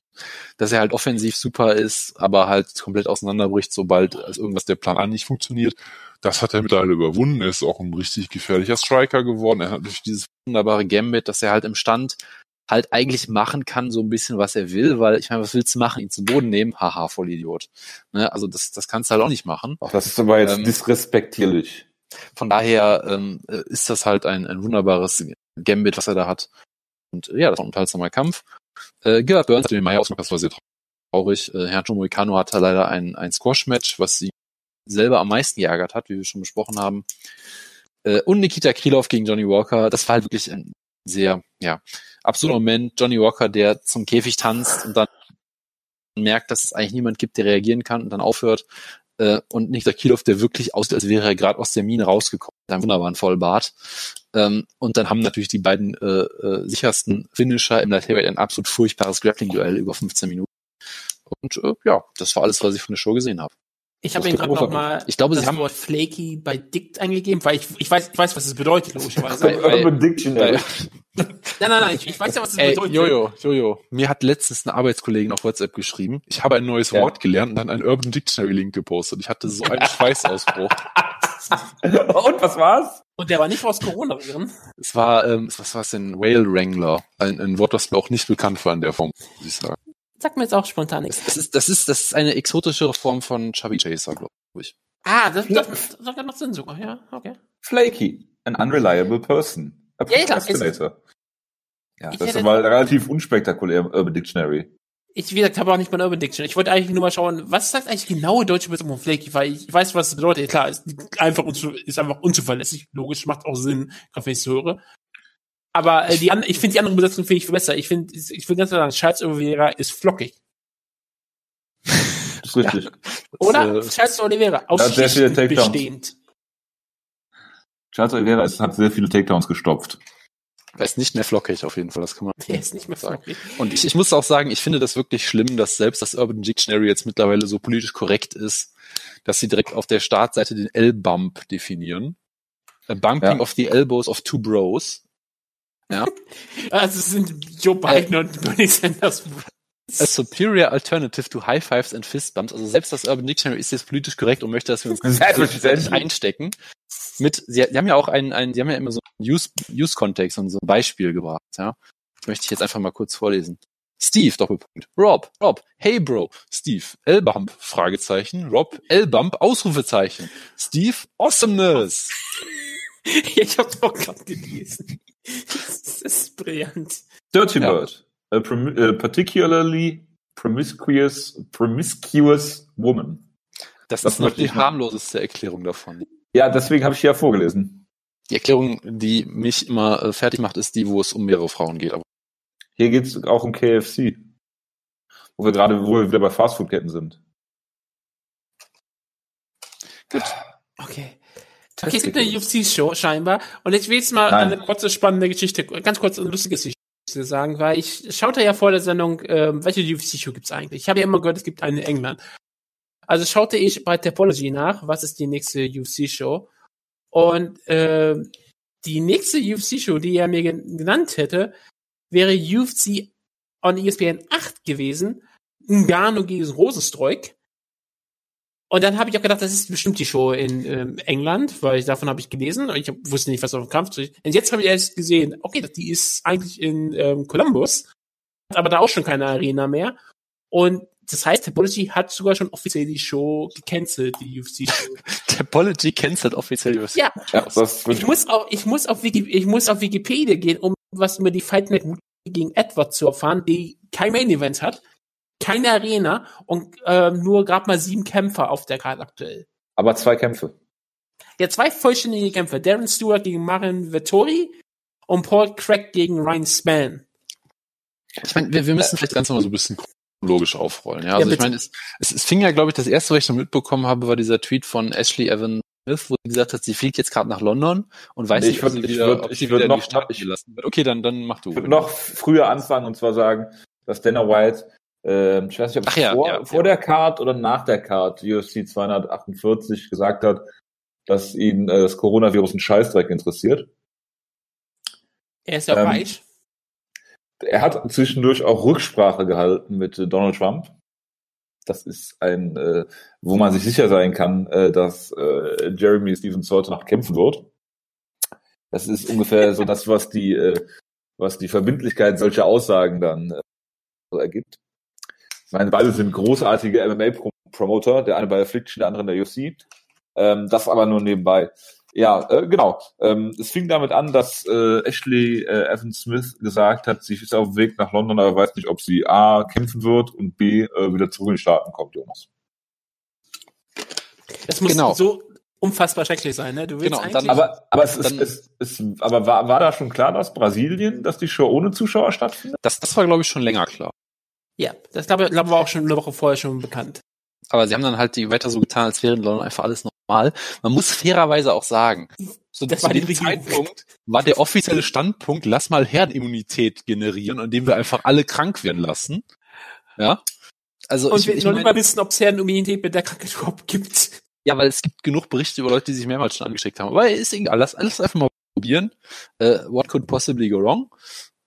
Speaker 2: dass er halt offensiv super ist, aber halt komplett auseinanderbricht, sobald irgendwas der Plan A nicht funktioniert.
Speaker 4: Das hat er mittlerweile überwunden. Er ist auch ein richtig gefährlicher Striker geworden. Er hat durch dieses
Speaker 2: wunderbare Gambit, dass er halt im Stand halt eigentlich machen kann, so ein bisschen, was er will, weil ich meine, was willst du machen? Ihn zu Boden nehmen? Haha, voll Idiot. Ne? Also das, das kannst du halt auch nicht machen.
Speaker 1: Ach, das ist aber jetzt ähm, disrespektierlich.
Speaker 2: Von daher ähm, ist das halt ein, ein wunderbares Gambit, was er da hat. Und ja, das war ein unterhaltsamer Kampf. Äh, Gilbert Burns hat den Mai ausgemacht, das war sehr traurig. Äh, Herr Moicano hatte leider ein, ein Squash-Match, was sie selber am meisten geärgert hat, wie wir schon besprochen haben. Äh, und Nikita Krylov gegen Johnny Walker, das war halt wirklich ein sehr, ja, absurder Moment. Johnny Walker, der zum Käfig tanzt und dann merkt, dass es eigentlich niemand gibt, der reagieren kann und dann aufhört. Äh, und Nikita Krylov, der wirklich aussieht, als wäre er gerade aus der Mine rausgekommen. Ein wunderbaren Vollbart. Ähm, und dann haben natürlich die beiden äh, äh, sichersten Finisher im Light ein absolut furchtbares Grappling-Duell über 15 Minuten. Und äh, ja, das war alles, was ich von der Show gesehen habe.
Speaker 3: Ich habe ihn gerade noch mal
Speaker 2: ich glaube,
Speaker 3: das
Speaker 2: Sie haben
Speaker 3: Wort flaky bei Dict eingegeben, weil ich, ich weiß, ich weiß, was es bedeutet, logischerweise. Urban
Speaker 1: Dictionary.
Speaker 3: nein, nein, nein, ich, ich weiß ja, was es bedeutet.
Speaker 2: Jojo, Jojo, mir hat letztens eine Arbeitskollegin auf WhatsApp geschrieben, ich habe ein neues ja. Wort gelernt und dann einen Urban Dictionary Link gepostet. Ich hatte so einen Schweißausbruch.
Speaker 1: und was war's?
Speaker 3: Und der war nicht aus Corona-Viren?
Speaker 2: Es war, ähm, was war es denn? Whale Wrangler. Ein, ein Wort, das mir auch nicht bekannt war in der Form, muss ich sagen.
Speaker 3: Sagt mir jetzt auch spontan nichts.
Speaker 2: Das ist, das ist, das ist eine exotischere Form von Chubby Chaser, glaube ich.
Speaker 3: Ah, das, das, das ja noch Sinn sogar, ja, okay.
Speaker 1: Flaky, an unreliable person. A procrastinator. Ja, das ist mal relativ unspektakulär im Urban Dictionary.
Speaker 3: Ich, wie gesagt, habe auch nicht mein Urban Dictionary. Ich wollte eigentlich nur mal schauen, was sagt eigentlich genaue deutsche von Flaky, weil ich weiß, was es bedeutet. Klar, ist einfach, ist einfach unzuverlässig. Logisch, macht auch Sinn, gerade wenn ich es höre. Aber äh, die an, ich finde die andere Besetzung finde ich besser. Ich finde, ich will ganz klar sagen, Charles Oliveira ist flockig.
Speaker 1: Das ist richtig. Ja.
Speaker 3: Oder? Das, äh, Charles Oliveira, aus
Speaker 1: sehr viele bestehend. Charles Oliveira ist, hat sehr viele Takedowns gestopft.
Speaker 2: Er ist nicht mehr flockig auf jeden Fall, das kann man
Speaker 3: Er ist nicht mehr flockig.
Speaker 2: Und ich, ich muss auch sagen, ich finde das wirklich schlimm, dass selbst das Urban Dictionary jetzt mittlerweile so politisch korrekt ist, dass sie direkt auf der Startseite den L-Bump definieren. A bumping ja. of the elbows of two bros. Ja.
Speaker 3: Also es sind Joe Biden äh, und Bernie Sanders.
Speaker 2: A superior alternative to High Fives and Fist Bumps. Also selbst das Urban Dictionary ist jetzt politisch korrekt und möchte, dass wir uns selbstverständlich einstecken. Mit, sie, sie haben ja auch einen, einen, sie haben ja immer so einen Use-Kontext Use und so ein Beispiel gebracht, ja. Das möchte ich jetzt einfach mal kurz vorlesen. Steve, Doppelpunkt. Rob, Rob, hey Bro. Steve, L-Bump, Fragezeichen. Rob, L-Bump, Ausrufezeichen. Steve, Awesomeness.
Speaker 3: ich hab's auch gerade gelesen. das ist brillant.
Speaker 1: Dirty ja. Bird. A, a particularly promiscuous, promiscuous woman.
Speaker 2: Das, das ist noch die harmloseste Erklärung davon.
Speaker 1: Ja, deswegen habe ich hier vorgelesen.
Speaker 2: Die Erklärung, die mich immer äh, fertig macht, ist die, wo es um mehrere Frauen geht. Aber
Speaker 1: hier geht es auch um KFC. Wo wir gerade, wo wir wieder bei Fastfood-Ketten sind.
Speaker 3: Gut. Okay. Okay, es gibt eine UFC-Show scheinbar. Und ich will jetzt mal Nein. eine kurze spannende Geschichte, ganz kurz eine lustige Geschichte sagen, weil ich schaute ja vor der Sendung, ähm, welche UFC-Show gibt's eigentlich? Ich habe ja immer gehört, es gibt eine in England. Also schaute ich bei Topology nach, was ist die nächste UFC-Show. Und äh, die nächste UFC-Show, die er mir genannt hätte, wäre UFC on ESPN 8 gewesen. Ngannou gegen Rosenstreuk. Und dann habe ich auch gedacht, das ist bestimmt die Show in ähm, England, weil ich, davon habe ich gelesen. Ich hab, wusste nicht, was auf dem Kampf zu Und jetzt habe ich erst gesehen, okay, die ist eigentlich in ähm, Columbus, hat aber da auch schon keine Arena mehr. Und das heißt, Topology hat sogar schon offiziell die Show gecancelt, die UFC-Show.
Speaker 2: Topology cancelt offiziell die UFC.
Speaker 3: Ja, ja das ich muss auf, ich muss auf Wiki, ich muss auf Wikipedia gehen, um was über die Fight Night gegen Edward zu erfahren, die kein Main Event hat keine Arena und äh, nur gerade mal sieben Kämpfer auf der Karte aktuell.
Speaker 1: Aber zwei Kämpfe.
Speaker 3: Ja, zwei vollständige Kämpfe. Darren Stewart gegen Marin Vettori und Paul Craig gegen Ryan Spann.
Speaker 2: Ich meine, wir, wir müssen vielleicht ganz nochmal so ein bisschen logisch aufrollen. Ja, also ja, ich meine, es, es, es fing ja, glaube ich, das erste, was ich noch mitbekommen habe, war dieser Tweet von Ashley Evan Smith, wo sie gesagt hat, sie fliegt jetzt gerade nach London und weiß nee, nicht,
Speaker 1: würd, ob sie wieder, würd, ob sie wieder noch,
Speaker 2: die Stadt gelassen wird. Okay, dann, dann mach du.
Speaker 1: Ich würde noch früher anfangen und zwar sagen, dass Dana White ähm, ich weiß nicht, ob es ja, vor, ja, vor ja. der Card oder nach der Card UFC 248 gesagt hat, dass ihn äh, das Coronavirus ein Scheißdreck interessiert.
Speaker 3: Er ist ja ähm, reich.
Speaker 1: er hat zwischendurch auch Rücksprache gehalten mit äh, Donald Trump. Das ist ein, äh, wo man sich sicher sein kann, äh, dass äh, Jeremy Stevens heute noch kämpfen wird. Das ist ungefähr so das, was die, äh, was die Verbindlichkeit solcher Aussagen dann äh, ergibt. Ich meine, beide sind großartige MMA-Promoter, der eine bei Affliction, der andere in der UFC. Ähm, das aber nur nebenbei. Ja, äh, genau. Ähm, es fing damit an, dass äh, Ashley äh, Evans Smith gesagt hat, sie ist auf dem Weg nach London, aber weiß nicht, ob sie A kämpfen wird und B äh, wieder zurück in die Staaten kommt, Jonas.
Speaker 3: Das muss genau. so unfassbar schrecklich sein, ne? Du willst genau,
Speaker 1: dann, aber aber es ist, es, es, aber war, war da schon klar, dass Brasilien, dass die Show ohne Zuschauer stattfindet?
Speaker 2: Das, das war, glaube ich, schon länger klar.
Speaker 3: Ja, das glaube ich, glaub, war auch schon eine Woche vorher schon bekannt.
Speaker 2: Aber sie haben dann halt die weiter so getan, als wäre in London einfach alles normal. Man muss fairerweise auch sagen, so das zu dem Zeitpunkt war der offizielle Standpunkt, lass mal Herdenimmunität generieren, indem wir einfach alle krank werden lassen. Ja.
Speaker 3: Also und ich, wir ich noch nicht mal wissen, ob es Herdenimmunität mit der Krankheit überhaupt gibt.
Speaker 2: Ja, weil es gibt genug Berichte über Leute, die sich mehrmals schon angesteckt haben. Aber ist egal, lass alles einfach mal probieren. Uh, what could possibly go wrong?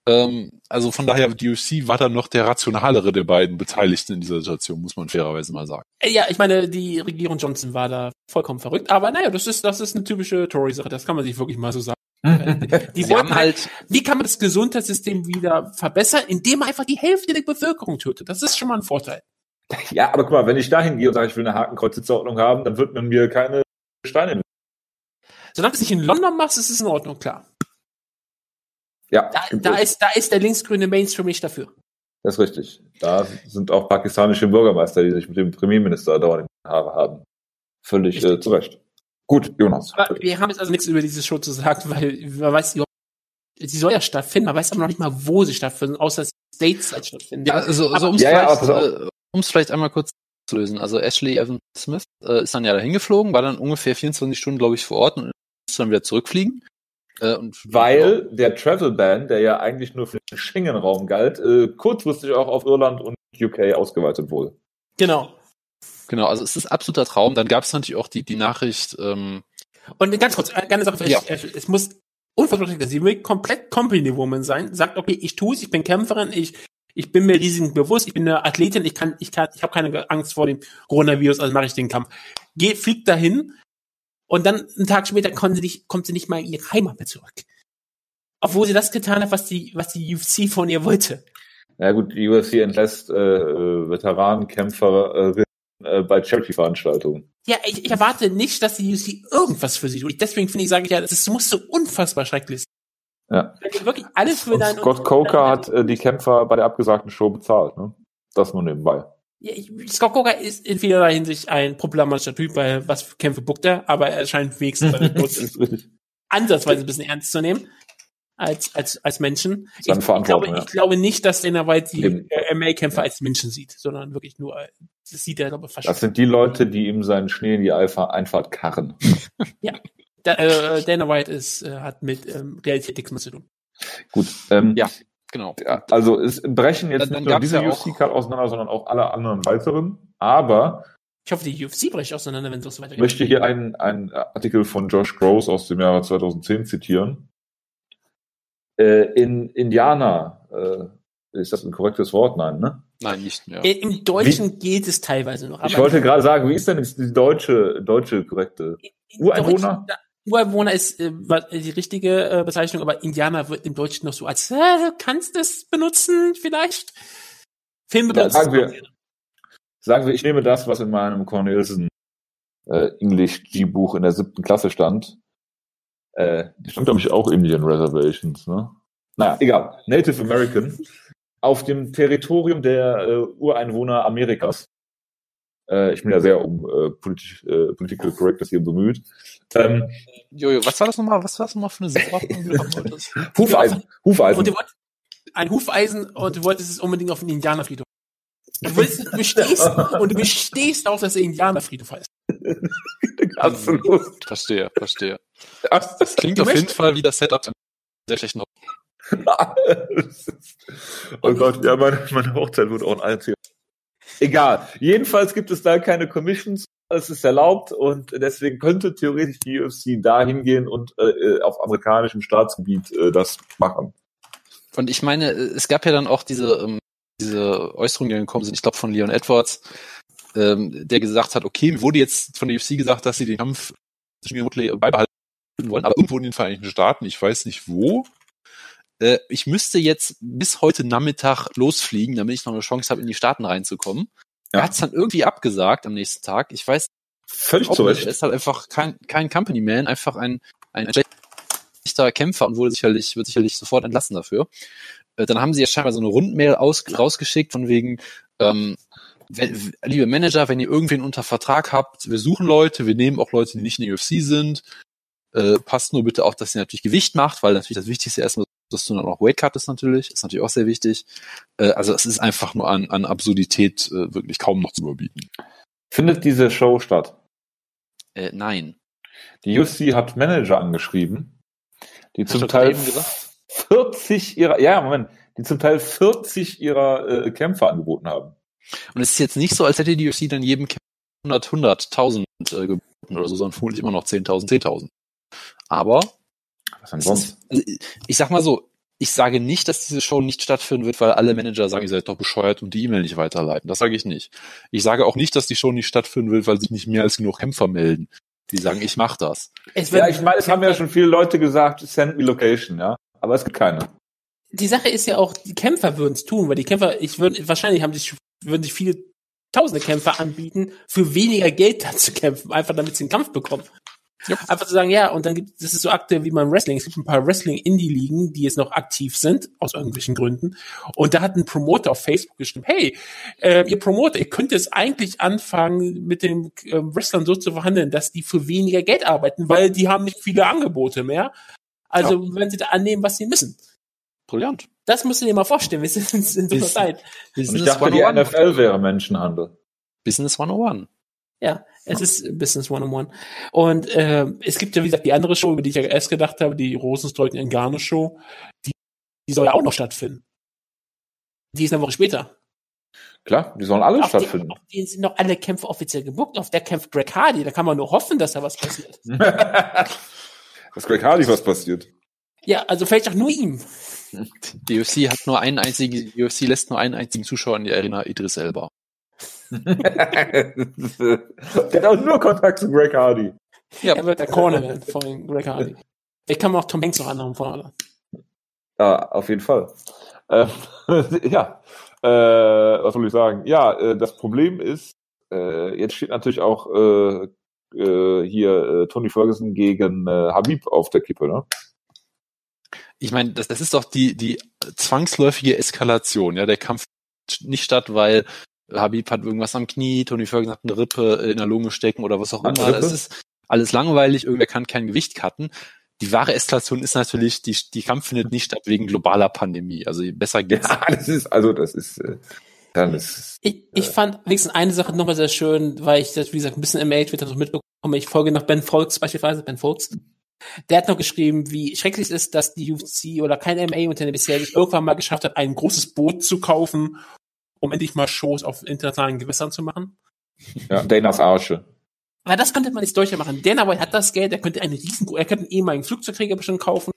Speaker 2: Ähm, also von daher, die UFC war dann noch der rationalere der beiden Beteiligten in dieser Situation, muss man fairerweise mal sagen.
Speaker 3: Äh, ja, ich meine, die Regierung Johnson war da vollkommen verrückt, aber naja, das ist, das ist eine typische Tory-Sache, das kann man sich wirklich mal so sagen. die wollten halt, wie kann man das Gesundheitssystem wieder verbessern, indem man einfach die Hälfte der Bevölkerung tötet? Das ist schon mal ein Vorteil.
Speaker 1: Ja, aber guck mal, wenn ich dahin gehe und sage, ich will eine Hakenkreuzsitzordnung haben, dann wird man mir keine Steine.
Speaker 3: Solange du es nicht in London machst, ist es in Ordnung, klar.
Speaker 1: Ja.
Speaker 3: Da, da ist, da ist der linksgrüne Mainstream nicht dafür.
Speaker 1: Das ist richtig. Da sind auch pakistanische Bürgermeister, die sich mit dem Premierminister dauernd in die Haare haben. Völlig äh, zu Recht. Gut, Jonas.
Speaker 3: Aber wir haben jetzt also nichts über diese Show zu sagen, weil man weiß sie soll ja stattfinden, man weiß aber noch nicht mal, wo sie stattfinden, außer dass Stateside stattfinden.
Speaker 2: Ja, also, also um es ja, vielleicht, ja, äh, vielleicht einmal kurz zu lösen. Also Ashley Evans Smith äh, ist dann ja dahin geflogen, war dann ungefähr 24 Stunden, glaube ich, vor Ort und ist dann wieder zurückfliegen.
Speaker 1: Äh, Weil der Travel Ban, der ja eigentlich nur für den Schengen-Raum galt, äh, kurzfristig auch auf Irland und UK ausgeweitet wurde.
Speaker 3: Genau.
Speaker 2: Genau, also es ist absoluter Traum. Dann gab es natürlich auch die, die Nachricht. Ähm,
Speaker 3: und ganz kurz, eine Sache, ja. es, es muss unfassbar sie will komplett Company Woman sein, sagt, okay, ich tue es, ich bin Kämpferin, ich, ich bin mir Risiken bewusst, ich bin eine Athletin, ich kann, ich kann, ich habe keine Angst vor dem Coronavirus, also mache ich den Kampf. Geh, fliegt dahin, und dann einen Tag später kommt sie nicht, kommt sie nicht mal in ihre Heimat mehr zurück. Obwohl sie das getan hat, was die, was die UFC von ihr wollte.
Speaker 1: Ja gut, die UFC entlässt äh, äh Veteranenkämpfer äh, bei Charity-Veranstaltungen.
Speaker 3: Ja, ich, ich erwarte nicht, dass die UFC irgendwas für sie tut. Deswegen finde ich, sage ich ja, das muss so unfassbar schrecklich
Speaker 1: sein. Ja. Wenn wirklich alles für deinen Scott Coker hat äh, die Kämpfer bei der abgesagten Show bezahlt, ne? Das nur nebenbei.
Speaker 3: Ja, Scott Coker ist in vielerlei Hinsicht ein problematischer Typ, weil was für Kämpfe buckt er, aber er scheint wenigstens ansatzweise ein bisschen ernst zu nehmen als als als Menschen. Ich, ich, glaube, ja. ich glaube nicht, dass Dana White die äh, MMA-Kämpfer als Menschen sieht, sondern wirklich nur das sieht er glaube
Speaker 1: ich. Das sind die Leute, die ihm seinen Schnee in die Einfahrt karren.
Speaker 3: ja, da, äh, Dana White ist äh, hat mit ähm, Realität nichts mehr zu tun.
Speaker 1: Gut, ähm, ja. Genau. Ja, also es brechen jetzt dann, nicht nur diese ja UFC-Card auseinander, sondern auch alle anderen weiteren. Aber
Speaker 3: ich hoffe, die UFC bricht auseinander, wenn es so weitergeht.
Speaker 1: Ich möchte hier einen, einen Artikel von Josh Gross aus dem Jahre 2010 zitieren. Äh, in Indiana, äh, ist das ein korrektes Wort? Nein, ne?
Speaker 2: Nein, nicht mehr.
Speaker 3: Im Deutschen wie? geht es teilweise noch.
Speaker 1: ich wollte gerade sagen, wie ist denn die deutsche, deutsche korrekte Ureinwohner?
Speaker 3: Ureinwohner ist äh, die richtige äh, Bezeichnung, aber Indianer wird im Deutschen noch so als, äh, du kannst es benutzen, vielleicht.
Speaker 1: Filme ja, sagen wir, sagen wir, ich nehme das, was in meinem Cornelsen äh, English G-Buch in der siebten Klasse stand. Äh, das stand, glaube ich, auch Indian Reservations, ne? Naja, egal. Native American. Auf dem Territorium der äh, Ureinwohner Amerikas äh, ich bin ja sehr um äh, politisch, äh, Political Correctness hier bemüht. Ähm,
Speaker 2: Jojo, was war das nochmal? Was war das nochmal für eine
Speaker 1: Sitzordnung? Hufeisen. Hufeisen.
Speaker 3: Und du wolltest, ein Hufeisen und du wolltest es unbedingt auf den Indianerfriedhof. Du, willst, du bestehst und du bestehst auf, dass der Indianerfriedhof heißt.
Speaker 2: Absolut. Verstehe, verstehe. Das, das klingt du auf jeden Fall wie das Setup sehr schlechten
Speaker 1: Oh Gott, ja, meine, meine Hochzeit wird auch ein einziger Egal. Jedenfalls gibt es da keine Commissions. Es ist erlaubt und deswegen könnte theoretisch die UFC da hingehen und äh, auf amerikanischem Staatsgebiet äh, das machen.
Speaker 2: Und ich meine, es gab ja dann auch diese, ähm, diese Äußerungen, die gekommen sind, ich glaube von Leon Edwards, ähm, der gesagt hat, okay, mir wurde jetzt von der UFC gesagt, dass sie den Kampf zwischen Woodley beibehalten wollen, aber irgendwo in den Vereinigten Staaten, ich weiß nicht wo. Äh, ich müsste jetzt bis heute Nachmittag losfliegen, damit ich noch eine Chance habe, in die Staaten reinzukommen. Ja. Er hat es dann irgendwie abgesagt am nächsten Tag. Ich weiß
Speaker 1: Völlig zu Recht.
Speaker 2: Er ist halt einfach kein, kein Company Man, einfach ein, ein schlechter Kämpfer und wurde sicherlich, wird sicherlich sofort entlassen dafür. Äh, dann haben sie ja scheinbar so eine Rundmail aus, rausgeschickt von wegen, ähm, wenn, liebe Manager, wenn ihr irgendwen unter Vertrag habt, wir suchen Leute, wir nehmen auch Leute, die nicht in der UFC sind. Äh, passt nur bitte auf, dass ihr natürlich Gewicht macht, weil natürlich das Wichtigste erstmal, dass du dann auch Weight Cut ist natürlich, ist natürlich auch sehr wichtig. Äh, also es ist einfach nur an, an Absurdität äh, wirklich kaum noch zu überbieten.
Speaker 1: Findet diese Show statt?
Speaker 2: Äh, nein.
Speaker 1: Die UFC hat Manager angeschrieben, die Hast zum Teil 40 ihrer, ja, Moment, die zum Teil 40 ihrer äh, Kämpfer angeboten haben.
Speaker 2: Und es ist jetzt nicht so, als hätte die UFC dann jedem 100, 100.000 äh, geboten oder so, sondern vermutlich immer noch 10.000, 10.000. Aber
Speaker 1: was denn sonst?
Speaker 2: Ist, also, ich sag mal so, ich sage nicht, dass diese Show nicht stattfinden wird, weil alle Manager sagen, ihr seid doch bescheuert und die E-Mail nicht weiterleiten. Das sage ich nicht. Ich sage auch nicht, dass die Show nicht stattfinden wird, weil sich nicht mehr als genug Kämpfer melden. Die sagen, ich mach das.
Speaker 1: ja, ich meine, es haben ja schon viele Leute gesagt, send me location, ja. Aber es gibt keine.
Speaker 3: Die Sache ist ja auch, die Kämpfer würden es tun, weil die Kämpfer, ich würde, wahrscheinlich haben sich würden sich viele tausende Kämpfer anbieten, für weniger Geld da zu kämpfen, einfach damit sie einen Kampf bekommen. Ja. Einfach zu sagen, ja, und dann gibt das ist so aktuell wie beim Wrestling. Es gibt ein paar Wrestling-Indie-Ligen, die jetzt noch aktiv sind, aus irgendwelchen Gründen. Und da hat ein Promoter auf Facebook geschrieben, hey, äh, ihr Promoter, ihr könnt jetzt eigentlich anfangen, mit den äh, Wrestlern so zu verhandeln, dass die für weniger Geld arbeiten, weil die haben nicht viele Angebote mehr. Also ja. wenn sie da annehmen, was sie müssen.
Speaker 2: Brillant.
Speaker 3: Das musst du dir mal vorstellen. Wir sind in so einer Zeit.
Speaker 1: Ich dachte, die NFL wäre Menschenhandel.
Speaker 2: Business 101.
Speaker 3: Ja, es ist Business 101. Und äh, es gibt ja, wie gesagt, die andere Show, über die ich ja erst gedacht habe, die Rosenstolken in Garne Show, die, die soll ja auch noch stattfinden. Die ist eine Woche später.
Speaker 1: Klar, die sollen alle auf stattfinden.
Speaker 3: Die, auf denen sind noch alle Kämpfe offiziell gebucht. Auf der kämpft Greg Hardy. Da kann man nur hoffen, dass da was passiert.
Speaker 1: dass Greg Hardy was passiert.
Speaker 3: Ja, also vielleicht auch nur ihm.
Speaker 2: Die UFC hat nur einen einzigen, die UFC lässt nur einen einzigen Zuschauer in die Arena, Idris Elba.
Speaker 1: der hat auch nur Kontakt zu Greg Hardy.
Speaker 3: Ja. Er wird der Corner von Greg Hardy. Ich kann mir auch Tom Hanks noch anderen vorne.
Speaker 1: Ja, auf jeden Fall. Äh, ja, äh, was soll ich sagen? Ja, äh, das Problem ist, äh, jetzt steht natürlich auch äh, äh, hier Tony Ferguson gegen Habib auf der Kippe, ne?
Speaker 2: ich meine, das, das ist doch die, die zwangsläufige Eskalation, ja, der Kampf nicht statt, weil Habib hat irgendwas am Knie, Tony Ferguson hat eine Rippe in der Lunge stecken oder was auch immer. Es ist alles langweilig, irgendwer kann kein Gewicht cutten. Die wahre Eskalation ist natürlich, die, die Kampf findet nicht statt wegen globaler Pandemie. Also besser geht's.
Speaker 1: Ja, das ist, also das ist, äh, dann ist.
Speaker 3: Ich, ich äh, fand wenigstens eine Sache nochmal sehr schön, weil ich das, wie gesagt, ein bisschen im Age wird das mitbekomme. Ich folge noch Ben Folks beispielsweise, Ben Folks. Der hat noch geschrieben, wie schrecklich es ist, dass die UFC oder kein MA-Unternehmen bisher nicht irgendwann mal geschafft hat, ein großes Boot zu kaufen, um endlich mal Shows auf internationalen Gewässern zu machen.
Speaker 1: Ja, Danas Arsche.
Speaker 3: Aber das könnte man nicht deutlicher machen. Dana White hat das Geld, er könnte einen riesen, er könnte einen ehemaligen Flugzeugträger bestimmt kaufen.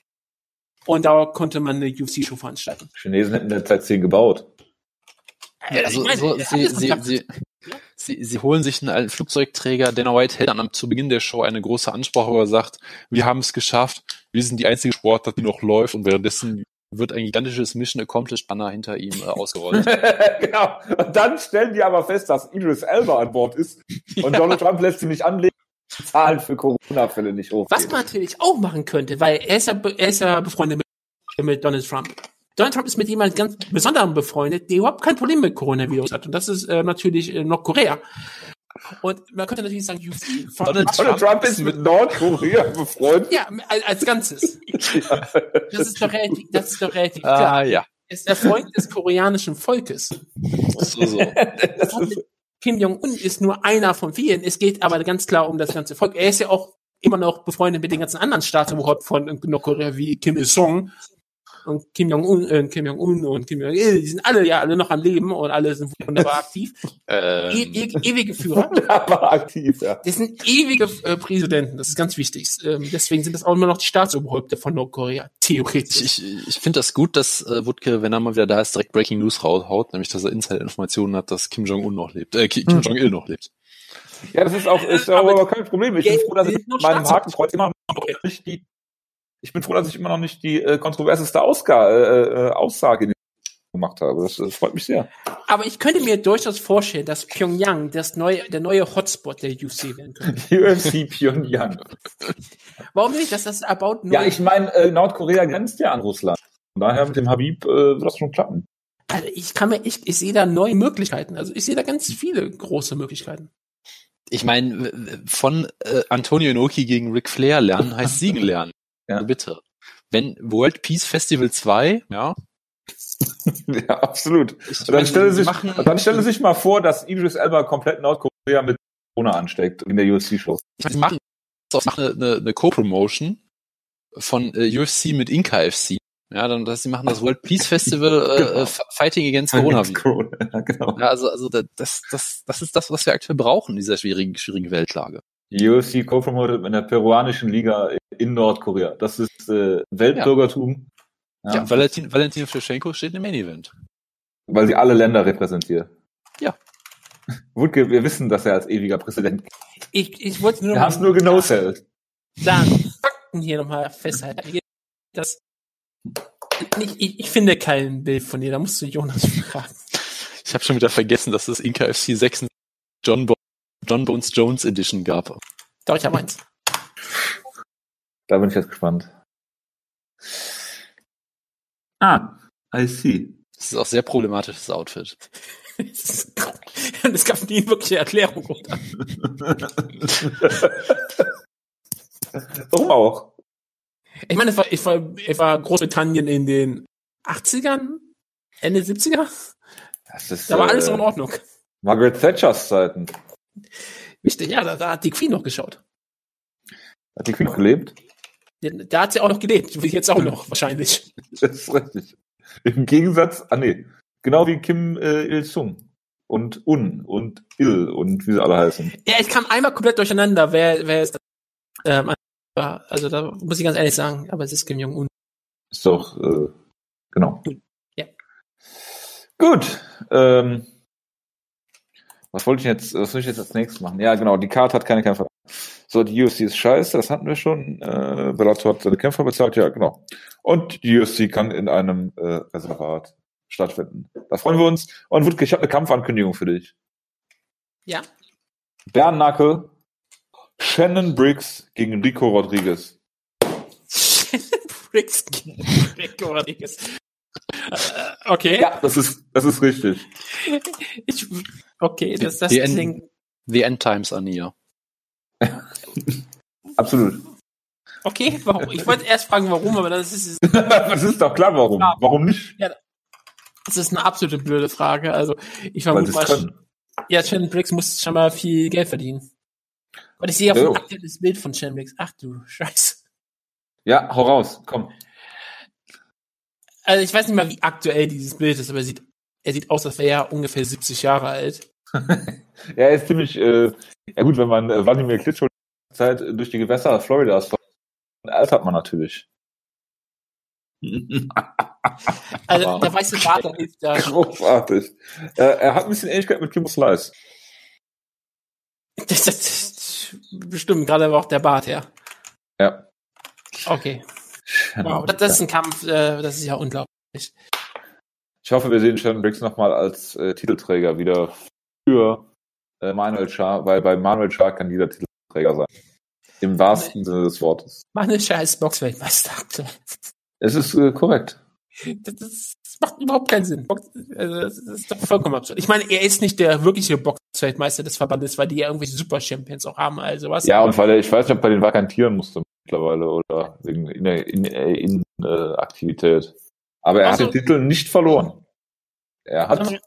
Speaker 3: Und da konnte man eine UFC-Show veranstalten.
Speaker 1: Chinesen hätten derzeit zehn gebaut.
Speaker 2: Ja, also, meine, so, sie, sie, sie, Sie, sie holen sich einen alten Flugzeugträger. Dana White hält dann zu Beginn der Show eine große Ansprache, wo er sagt, wir haben es geschafft, wir sind die einzige Sportart, die noch läuft und währenddessen wird ein gigantisches Mission Accomplished Banner hinter ihm äh, ausgerollt.
Speaker 1: genau. Und dann stellen die aber fest, dass Idris Elba an Bord ist und ja. Donald Trump lässt sie nicht anlegen. Zahlen für Corona-Fälle nicht hoch.
Speaker 3: Was man natürlich auch machen könnte, weil er ist ja, er ist ja befreundet mit, mit Donald Trump. Donald Trump ist mit jemandem ganz besonderem befreundet, der überhaupt kein Problem mit Coronavirus hat. Und das ist äh, natürlich äh, Nordkorea. Und man könnte natürlich sagen,
Speaker 1: Donald, Donald Trump ist mit Nordkorea befreundet.
Speaker 3: Ja, als Ganzes. ja. Das ist doch relativ, das ist doch relativ
Speaker 2: ah, klar. ja.
Speaker 3: Ist der Freund des koreanischen Volkes. So, so. Kim Jong-un ist nur einer von vielen. Es geht aber ganz klar um das ganze Volk. Er ist ja auch immer noch befreundet mit den ganzen anderen Staatsoberhaupt von Nordkorea wie Kim Il-sung und Kim Jong-un äh, Kim Jong-un und Kim Jong-il, die sind alle ja alle noch am Leben und alle sind wunderbar aktiv.
Speaker 2: Ähm,
Speaker 3: E e ewige Führer.
Speaker 1: Wunderbar aktiv, ja.
Speaker 3: Das sind ewige äh, Präsidenten, das ist ganz wichtig. Ähm, deswegen sind das auch immer noch die Staatsoberhäupter von Nordkorea, theoretisch.
Speaker 2: ich ich, ich finde das gut, dass äh, Wutke, wenn er mal wieder da ist, direkt Breaking News raushaut, nämlich dass er Inside-Informationen hat, dass Kim Jong-un noch lebt, äh, Ki- Kim Jong-il noch lebt.
Speaker 1: Ja, das ist auch, ist
Speaker 3: Aber
Speaker 1: aber, kein Problem. Ich bin froh, dass ich meinem. Hakenkreuz immer noch die, ich bin froh, dass ich immer noch nicht die äh, kontroverseste Ausga äh, äh, Aussage gemacht habe. Das, das freut mich sehr.
Speaker 3: Aber ich könnte mir durchaus vorstellen, dass Pyongyang das neue, der neue Hotspot der UFC werden könnte.
Speaker 1: UFC Pyongyang.
Speaker 3: Warum nicht? Dass das about
Speaker 1: Ja, ich meine, äh, Nordkorea grenzt ja an Russland. Von daher mit dem Habib äh, wird das schon klappen.
Speaker 3: also ich kann mir, ich, ich sehe da neue Möglichkeiten. Also ich sehe da ganz viele große Möglichkeiten.
Speaker 2: Ich meine, von äh, Antonio Inoki gegen Ric Flair lernen heißt siegen lernen.
Speaker 1: Ja.
Speaker 2: Also bitte. Wenn World Peace Festival 2, ja,
Speaker 1: ja, absolut.
Speaker 2: ich
Speaker 1: dann stelle sich,
Speaker 2: machen,
Speaker 1: dann stelle sich mal vor, dass Idris Elba komplett Nordkorea mit Corona ansteckt in der UFC-Show.
Speaker 2: ich meine, machen eine, eine, eine Co-Promotion von äh, UFC mit Inka FC. Ja, dann, dass sie machen das World Peace Festival äh,
Speaker 1: Genau.
Speaker 2: äh, Fighting Against Coronavirus.
Speaker 1: Ja, genau.
Speaker 2: Ja, also, also da- das, das, das ist das, was wir aktuell brauchen in dieser schwierigen, schwierigen Weltlage.
Speaker 1: UFC co-promoted in der peruanischen Liga in Nordkorea. Das ist äh, Weltbürgertum.
Speaker 2: Ja,
Speaker 1: Ja,
Speaker 2: Valentin, Valentin Shevchenko steht im Main Event.
Speaker 1: Weil sie alle Länder repräsentiert.
Speaker 2: Ja.
Speaker 1: Wutke, wir wissen, dass er als ewiger Präsident.
Speaker 3: Ich, ich wollte nur
Speaker 1: Wir haben es nur genoselt.
Speaker 3: sagen, Fakten hier nochmal festhalten. Das, ich, ich, ich finde kein Bild von dir, da musst du Jonas fragen.
Speaker 2: Ich habe schon wieder vergessen, dass es Inka FC 6 John, Bo John Bones Jones Edition gab.
Speaker 3: Doch, ich habe eins.
Speaker 1: Da bin ich jetzt gespannt. Ah, I see.
Speaker 2: Das ist auch sehr problematisches Outfit.
Speaker 3: Es gab nie wirkliche Erklärung. Oder?
Speaker 1: Warum auch?
Speaker 3: Ich meine, es war, ich war, ich war Großbritannien in den 80ern, Ende 70er.
Speaker 1: Das ist,
Speaker 3: Da war alles
Speaker 1: äh,
Speaker 3: in Ordnung.
Speaker 1: Margaret Thatchers Zeiten.
Speaker 3: Wichtig, ja, da, da hat die Queen noch geschaut.
Speaker 1: Hat die Queen noch gelebt?
Speaker 3: Da hat sie auch noch gelebt, jetzt auch noch, wahrscheinlich.
Speaker 1: Das ist richtig. Im Gegensatz, ah nee, genau wie Kim äh, Il-sung und Un und Il und wie sie alle heißen.
Speaker 3: Ja, ich kam einmal komplett durcheinander, wer, wer ist ähm. Also da muss ich ganz ehrlich sagen, aber es ist Kim Jong-un.
Speaker 1: Ist doch, äh, genau.
Speaker 3: Ja.
Speaker 1: Gut. Ähm, was wollte ich jetzt, was soll ich jetzt als nächstes machen? Ja, genau, die Karte hat keine Kämpfer. So, die UFC ist scheiße, das hatten wir schon. Äh, Bellator hat seine Kämpfer bezahlt, ja, genau. Und die UFC kann in einem äh, Reservat stattfinden. Da freuen wir uns. Und Wutke, ich habe eine Kampfankündigung für dich.
Speaker 3: Ja.
Speaker 1: Bernacke, Shannon Briggs gegen Rico Rodriguez.
Speaker 3: Briggs gegen Rico Rodriguez. Okay.
Speaker 1: Ja, das ist, das ist richtig.
Speaker 3: Ich, okay, das, das
Speaker 2: End-
Speaker 3: klingt.
Speaker 2: The End Times are near.
Speaker 1: Absolut.
Speaker 3: Okay, warum? Ich wollte erst fragen, warum, aber das ist,
Speaker 1: das ist doch klar, warum.
Speaker 3: Ja.
Speaker 1: Warum nicht?
Speaker 3: das ist eine absolute blöde Frage. Also, ich vermute mal, ja, Shannon Briggs muss schon mal viel Geld verdienen. Und ich sehe auf
Speaker 1: Jo.
Speaker 3: ein aktuelles Bild von Shannon Briggs. Ach du Scheiße.
Speaker 1: Ja, hau raus, komm.
Speaker 3: Also, ich weiß nicht mal, wie aktuell dieses Bild ist, aber er sieht, er sieht aus, als wäre er ungefähr 70 Jahre alt.
Speaker 1: Ja, er ist ziemlich, äh, ja gut, wenn man äh, Wladimir Klitschko Zeit durch die Gewässer Floridas altert man natürlich.
Speaker 3: Also,
Speaker 2: Wow.
Speaker 3: der weiße Bart, der hilft da.
Speaker 1: Großartig. Äh, er hat ein bisschen Ähnlichkeit mit Kimbo Slice.
Speaker 3: Das, das, das, bestimmt, gerade aber auch der Bart, ja.
Speaker 1: Ja.
Speaker 3: Okay.
Speaker 1: Genau.
Speaker 3: Das, das ist ein Kampf, äh, das ist ja unglaublich.
Speaker 1: Ich hoffe, wir sehen Shannon Briggs nochmal als äh, Titelträger wieder für äh, Manuel Schar, weil bei Manuel Schar kann jeder Titelträger sein. Im wahrsten Sinne des Wortes.
Speaker 3: Meine scheiß Boxweltmeister aktuell.
Speaker 1: Es ist äh, korrekt.
Speaker 3: Das, das, das macht überhaupt keinen Sinn. Box, also, das ist doch vollkommen absurd. Ich meine, er ist nicht der wirkliche Boxweltmeister des Verbandes, weil die ja irgendwelche Super-Champions auch haben, also was.
Speaker 1: Ja, und weil er, ich weiß nicht, ob er den vakantieren musste mittlerweile oder wegen in, in, in, in äh, Aktivität. Aber er
Speaker 3: Ach
Speaker 1: hat den Titel nicht verloren. Er hat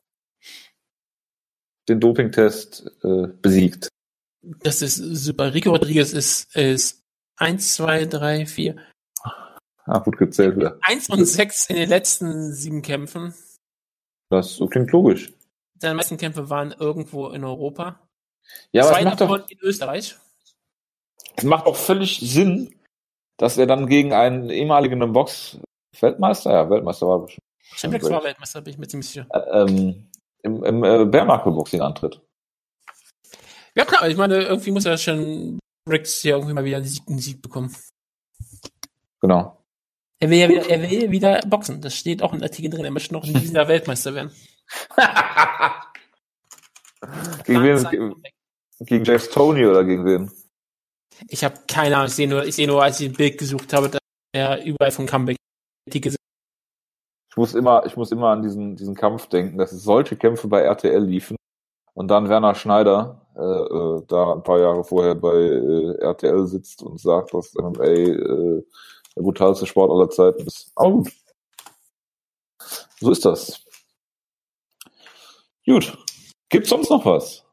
Speaker 1: den Dopingtest äh, besiegt.
Speaker 3: Das ist super. Rico Rodriguez ist, ist eins, zwei, drei, vier.
Speaker 1: Ah, gut gezählt wieder.
Speaker 3: Eins und sechs in den letzten sieben Kämpfen.
Speaker 1: Das klingt logisch.
Speaker 3: Seine meisten Kämpfe waren irgendwo in Europa.
Speaker 1: Ja, aber
Speaker 3: Zwei davon
Speaker 1: doch,
Speaker 3: in Österreich.
Speaker 1: Es macht doch völlig Sinn, dass er dann gegen einen ehemaligen Box-Weltmeister, ja, Weltmeister war bestimmt,
Speaker 3: Champions war Weltmeister, bin ich mir ziemlich sicher.
Speaker 1: äh, ähm, im, im äh, Bärmarkt-Boxing antritt.
Speaker 3: Ja klar, ich meine, irgendwie muss er schon Rix hier irgendwie mal wieder einen Sieg, einen Sieg bekommen.
Speaker 1: Genau.
Speaker 3: Er will ja wieder, er will wieder boxen. Das steht auch im Artikel drin. Er möchte noch in diesem Jahr Weltmeister werden.
Speaker 1: gegen wen? Gegen, gegen James Tony oder gegen wen?
Speaker 3: Ich habe keine Ahnung. Ich sehe nur, ich nur, als ich ein Bild gesucht habe, dass er überall vom Comeback sind.
Speaker 1: Ich muss immer, ich muss immer an diesen, diesen Kampf denken, dass solche Kämpfe bei RTL liefen und dann Werner Schneider äh, äh, da ein paar Jahre vorher bei äh, RTL sitzt und sagt, dass MMA äh, der brutalste Sport aller Zeiten ist. Aber gut. So ist das. Gut. Gibt's sonst noch was?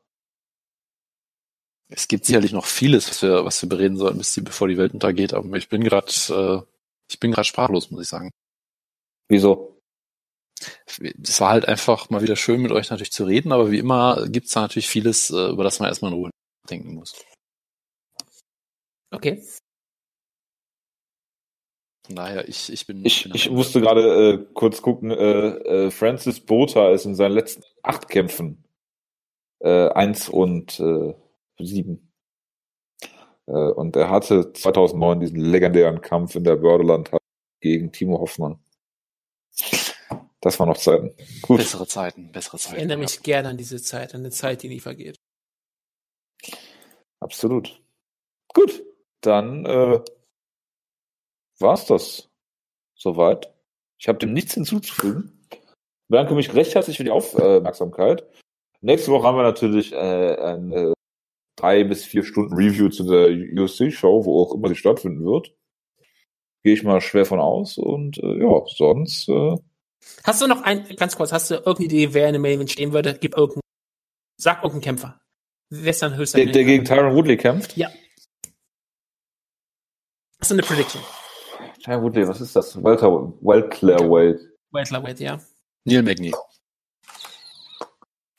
Speaker 2: Es gibt sicherlich noch vieles, was wir, was wir bereden sollten, bis die, bevor die Welt untergeht. Aber ich bin gerade, äh, ich bin gerade sprachlos, muss ich sagen.
Speaker 1: Wieso?
Speaker 2: Es war halt einfach mal wieder schön, mit euch natürlich zu reden, aber wie immer gibt's da natürlich vieles, äh, über das man erstmal in Ruhe denken muss.
Speaker 3: Okay.
Speaker 2: Daher, ich, ich bin.
Speaker 1: Ich,
Speaker 2: bin
Speaker 1: ich musste gerade äh, kurz gucken, äh, äh, Francis Botha ist in seinen letzten acht Kämpfen äh, eins und äh, sieben. Äh, und er hatte 2009 diesen legendären Kampf in der Bördeland gegen Timo Hoffmann. Das war noch Zeiten. Gut.
Speaker 2: Bessere Zeiten, bessere
Speaker 3: Ich
Speaker 2: Zeiten.
Speaker 3: erinnere mich gerne an diese Zeit, an eine Zeit, die nie vergeht.
Speaker 1: Absolut. Gut, dann äh, war's das soweit. Ich habe dem nichts hinzuzufügen. Bedanke mich recht herzlich für die Aufmerksamkeit. Nächste Woche haben wir natürlich äh, eine drei bis vier Stunden Review zu der UFC-Show, wo auch immer sie stattfinden wird. Gehe ich mal schwer von aus. Und äh, ja, sonst äh,
Speaker 3: Hast du noch ein, ganz kurz, hast du irgendeine Idee, wer in dem Main Event stehen würde? Gib irgendeinen, sag irgendeinen Kämpfer. Wer ist dann höchster
Speaker 1: der, der gegen Tyron Woodley kämpft.
Speaker 3: Ja. Hast du eine Prediction?
Speaker 1: Tyron Woodley, was ist das? Welter, Weltclareweight.
Speaker 3: Welterweight, ja.
Speaker 2: Neil Magny.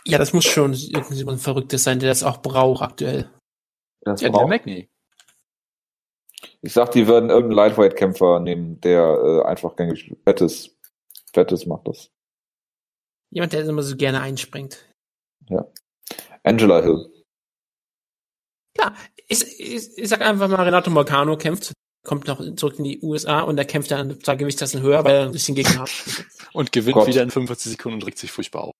Speaker 3: Ja, das muss schon irgendjemand Verrücktes sein, der das auch braucht aktuell.
Speaker 1: Das
Speaker 2: Ja,
Speaker 1: braucht-
Speaker 2: Neil Magny.
Speaker 1: Ich sag, die werden irgendeinen Lightweight-Kämpfer nehmen, der äh, einfach gängig Fettes, Fettes macht das.
Speaker 3: Jemand, der immer so gerne einspringt.
Speaker 1: Angela Hill.
Speaker 3: Klar, ich, ich, ich sag einfach mal, Renato Morgano kämpft, kommt noch zurück in die USA und er kämpft dann zwei Gewichtsklassen höher, weil er ein bisschen Gegner hat.
Speaker 2: Und gewinnt
Speaker 1: Gott.
Speaker 2: wieder in 45 Sekunden und regt sich furchtbar auf.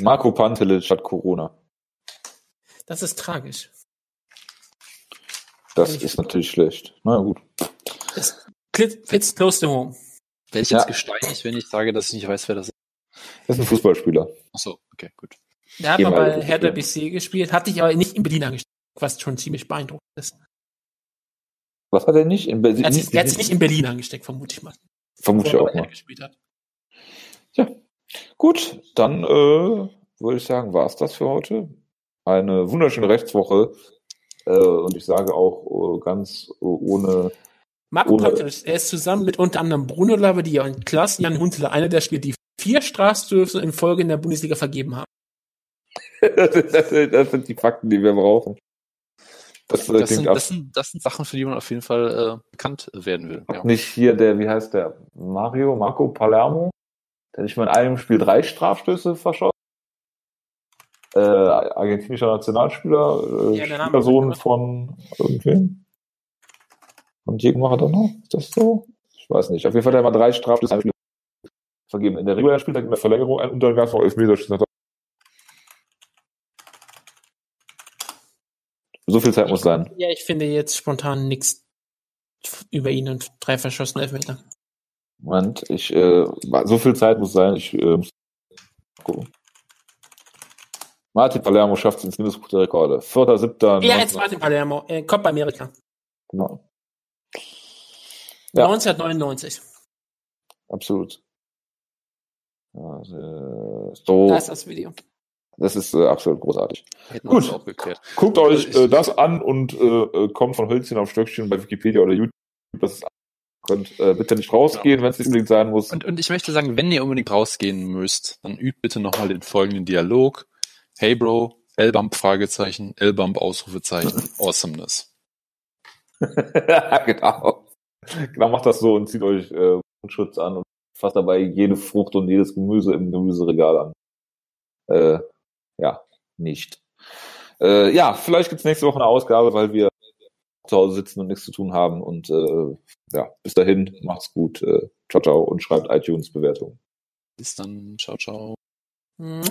Speaker 1: Marco Pantelic hat Corona.
Speaker 3: Das ist tragisch.
Speaker 1: Das ist natürlich schlecht. Na ja, gut.
Speaker 3: Fits close to home.
Speaker 2: Wäre ich
Speaker 1: Ja.
Speaker 2: jetzt gesteinigt, wenn ich sage, dass ich nicht weiß, wer das ist?
Speaker 1: Das ist ein Fußballspieler.
Speaker 2: Achso, okay, gut.
Speaker 3: Der hat mal bei Hertha. BC gespielt, hat dich aber nicht in Berlin angesteckt, was schon ziemlich beeindruckend ist.
Speaker 1: Was hat er nicht? In Berlin?
Speaker 3: Er hat sich, nicht in Berlin angesteckt, vermute ich mal.
Speaker 1: Vermute ich auch mal.
Speaker 3: gespielt hat.
Speaker 1: Gut, dann äh, würde ich sagen, war's das für heute. Eine wunderschöne Rechtswoche. Äh, und ich sage auch äh, ganz äh, ohne
Speaker 3: Marco
Speaker 1: Ohne-
Speaker 3: er ist zusammen mit unter anderem Bruno Labbadia und Klaas Jan Huntelaar einer der Spieler, die vier Strafstöße in Folge in der Bundesliga vergeben haben.
Speaker 1: das, sind- das sind die Fakten, die wir brauchen. Das, äh,
Speaker 2: Das
Speaker 1: klingt
Speaker 2: sind, das, sind, das sind Sachen, für die man auf jeden Fall äh, bekannt werden will. Ja.
Speaker 1: Nicht hier der, wie heißt der? Mario, Marco Palermo, der nicht mal in einem Spiel drei Strafstöße verschossen. Äh, argentinischer Nationalspieler, äh,
Speaker 3: Ja,
Speaker 1: Schwiegersohn von irgendwem. Von Diego Maradona? Ist das so? Ich weiß nicht. Auf jeden Fall hat er mal drei Strafstöße vergeben. In der regulären Spieltag in der Verlängerung ein und dann gab es noch So viel Zeit muss sein.
Speaker 3: Ja, ich finde jetzt spontan nichts über ihn und drei verschossene Elfmeter.
Speaker 1: Moment, ich, äh, so viel Zeit muss sein, ich äh, muss gucken. Martin Palermo schafft es ins Guinness-Buch der Rekorde. 4.7.
Speaker 3: Ja, jetzt Martin Palermo, äh, Copa America.
Speaker 1: Genau. Ja.
Speaker 3: 1999.
Speaker 1: Absolut. Äh, so,
Speaker 3: Da ist das Video.
Speaker 1: das ist äh, absolut großartig.
Speaker 2: Hätten
Speaker 1: Gut. Guckt euch
Speaker 2: Ich-
Speaker 1: äh, das an und äh, äh, kommt von Hölzchen auf Stöckchen bei Wikipedia oder YouTube. Das ist könnt äh, bitte nicht rausgehen, genau. wenn es nicht unbedingt sein muss.
Speaker 2: Und, und ich möchte sagen, wenn ihr unbedingt rausgehen müsst, dann übt bitte nochmal den folgenden Dialog. Hey Bro, L-Bump Fragezeichen, L-Bump Ausrufezeichen, Awesomeness.
Speaker 1: genau. Genau, macht das so und zieht euch äh, Schutz an und fasst dabei jede Frucht und jedes Gemüse im Gemüseregal an. Äh, ja, nicht. Äh, ja, vielleicht gibt's nächste Woche eine Ausgabe, weil wir zu Hause sitzen und nichts zu tun haben. Und äh, ja, bis dahin, macht's gut. Äh, ciao, ciao und schreibt iTunes-Bewertungen.
Speaker 2: Bis dann, ciao, ciao.
Speaker 3: Mhm.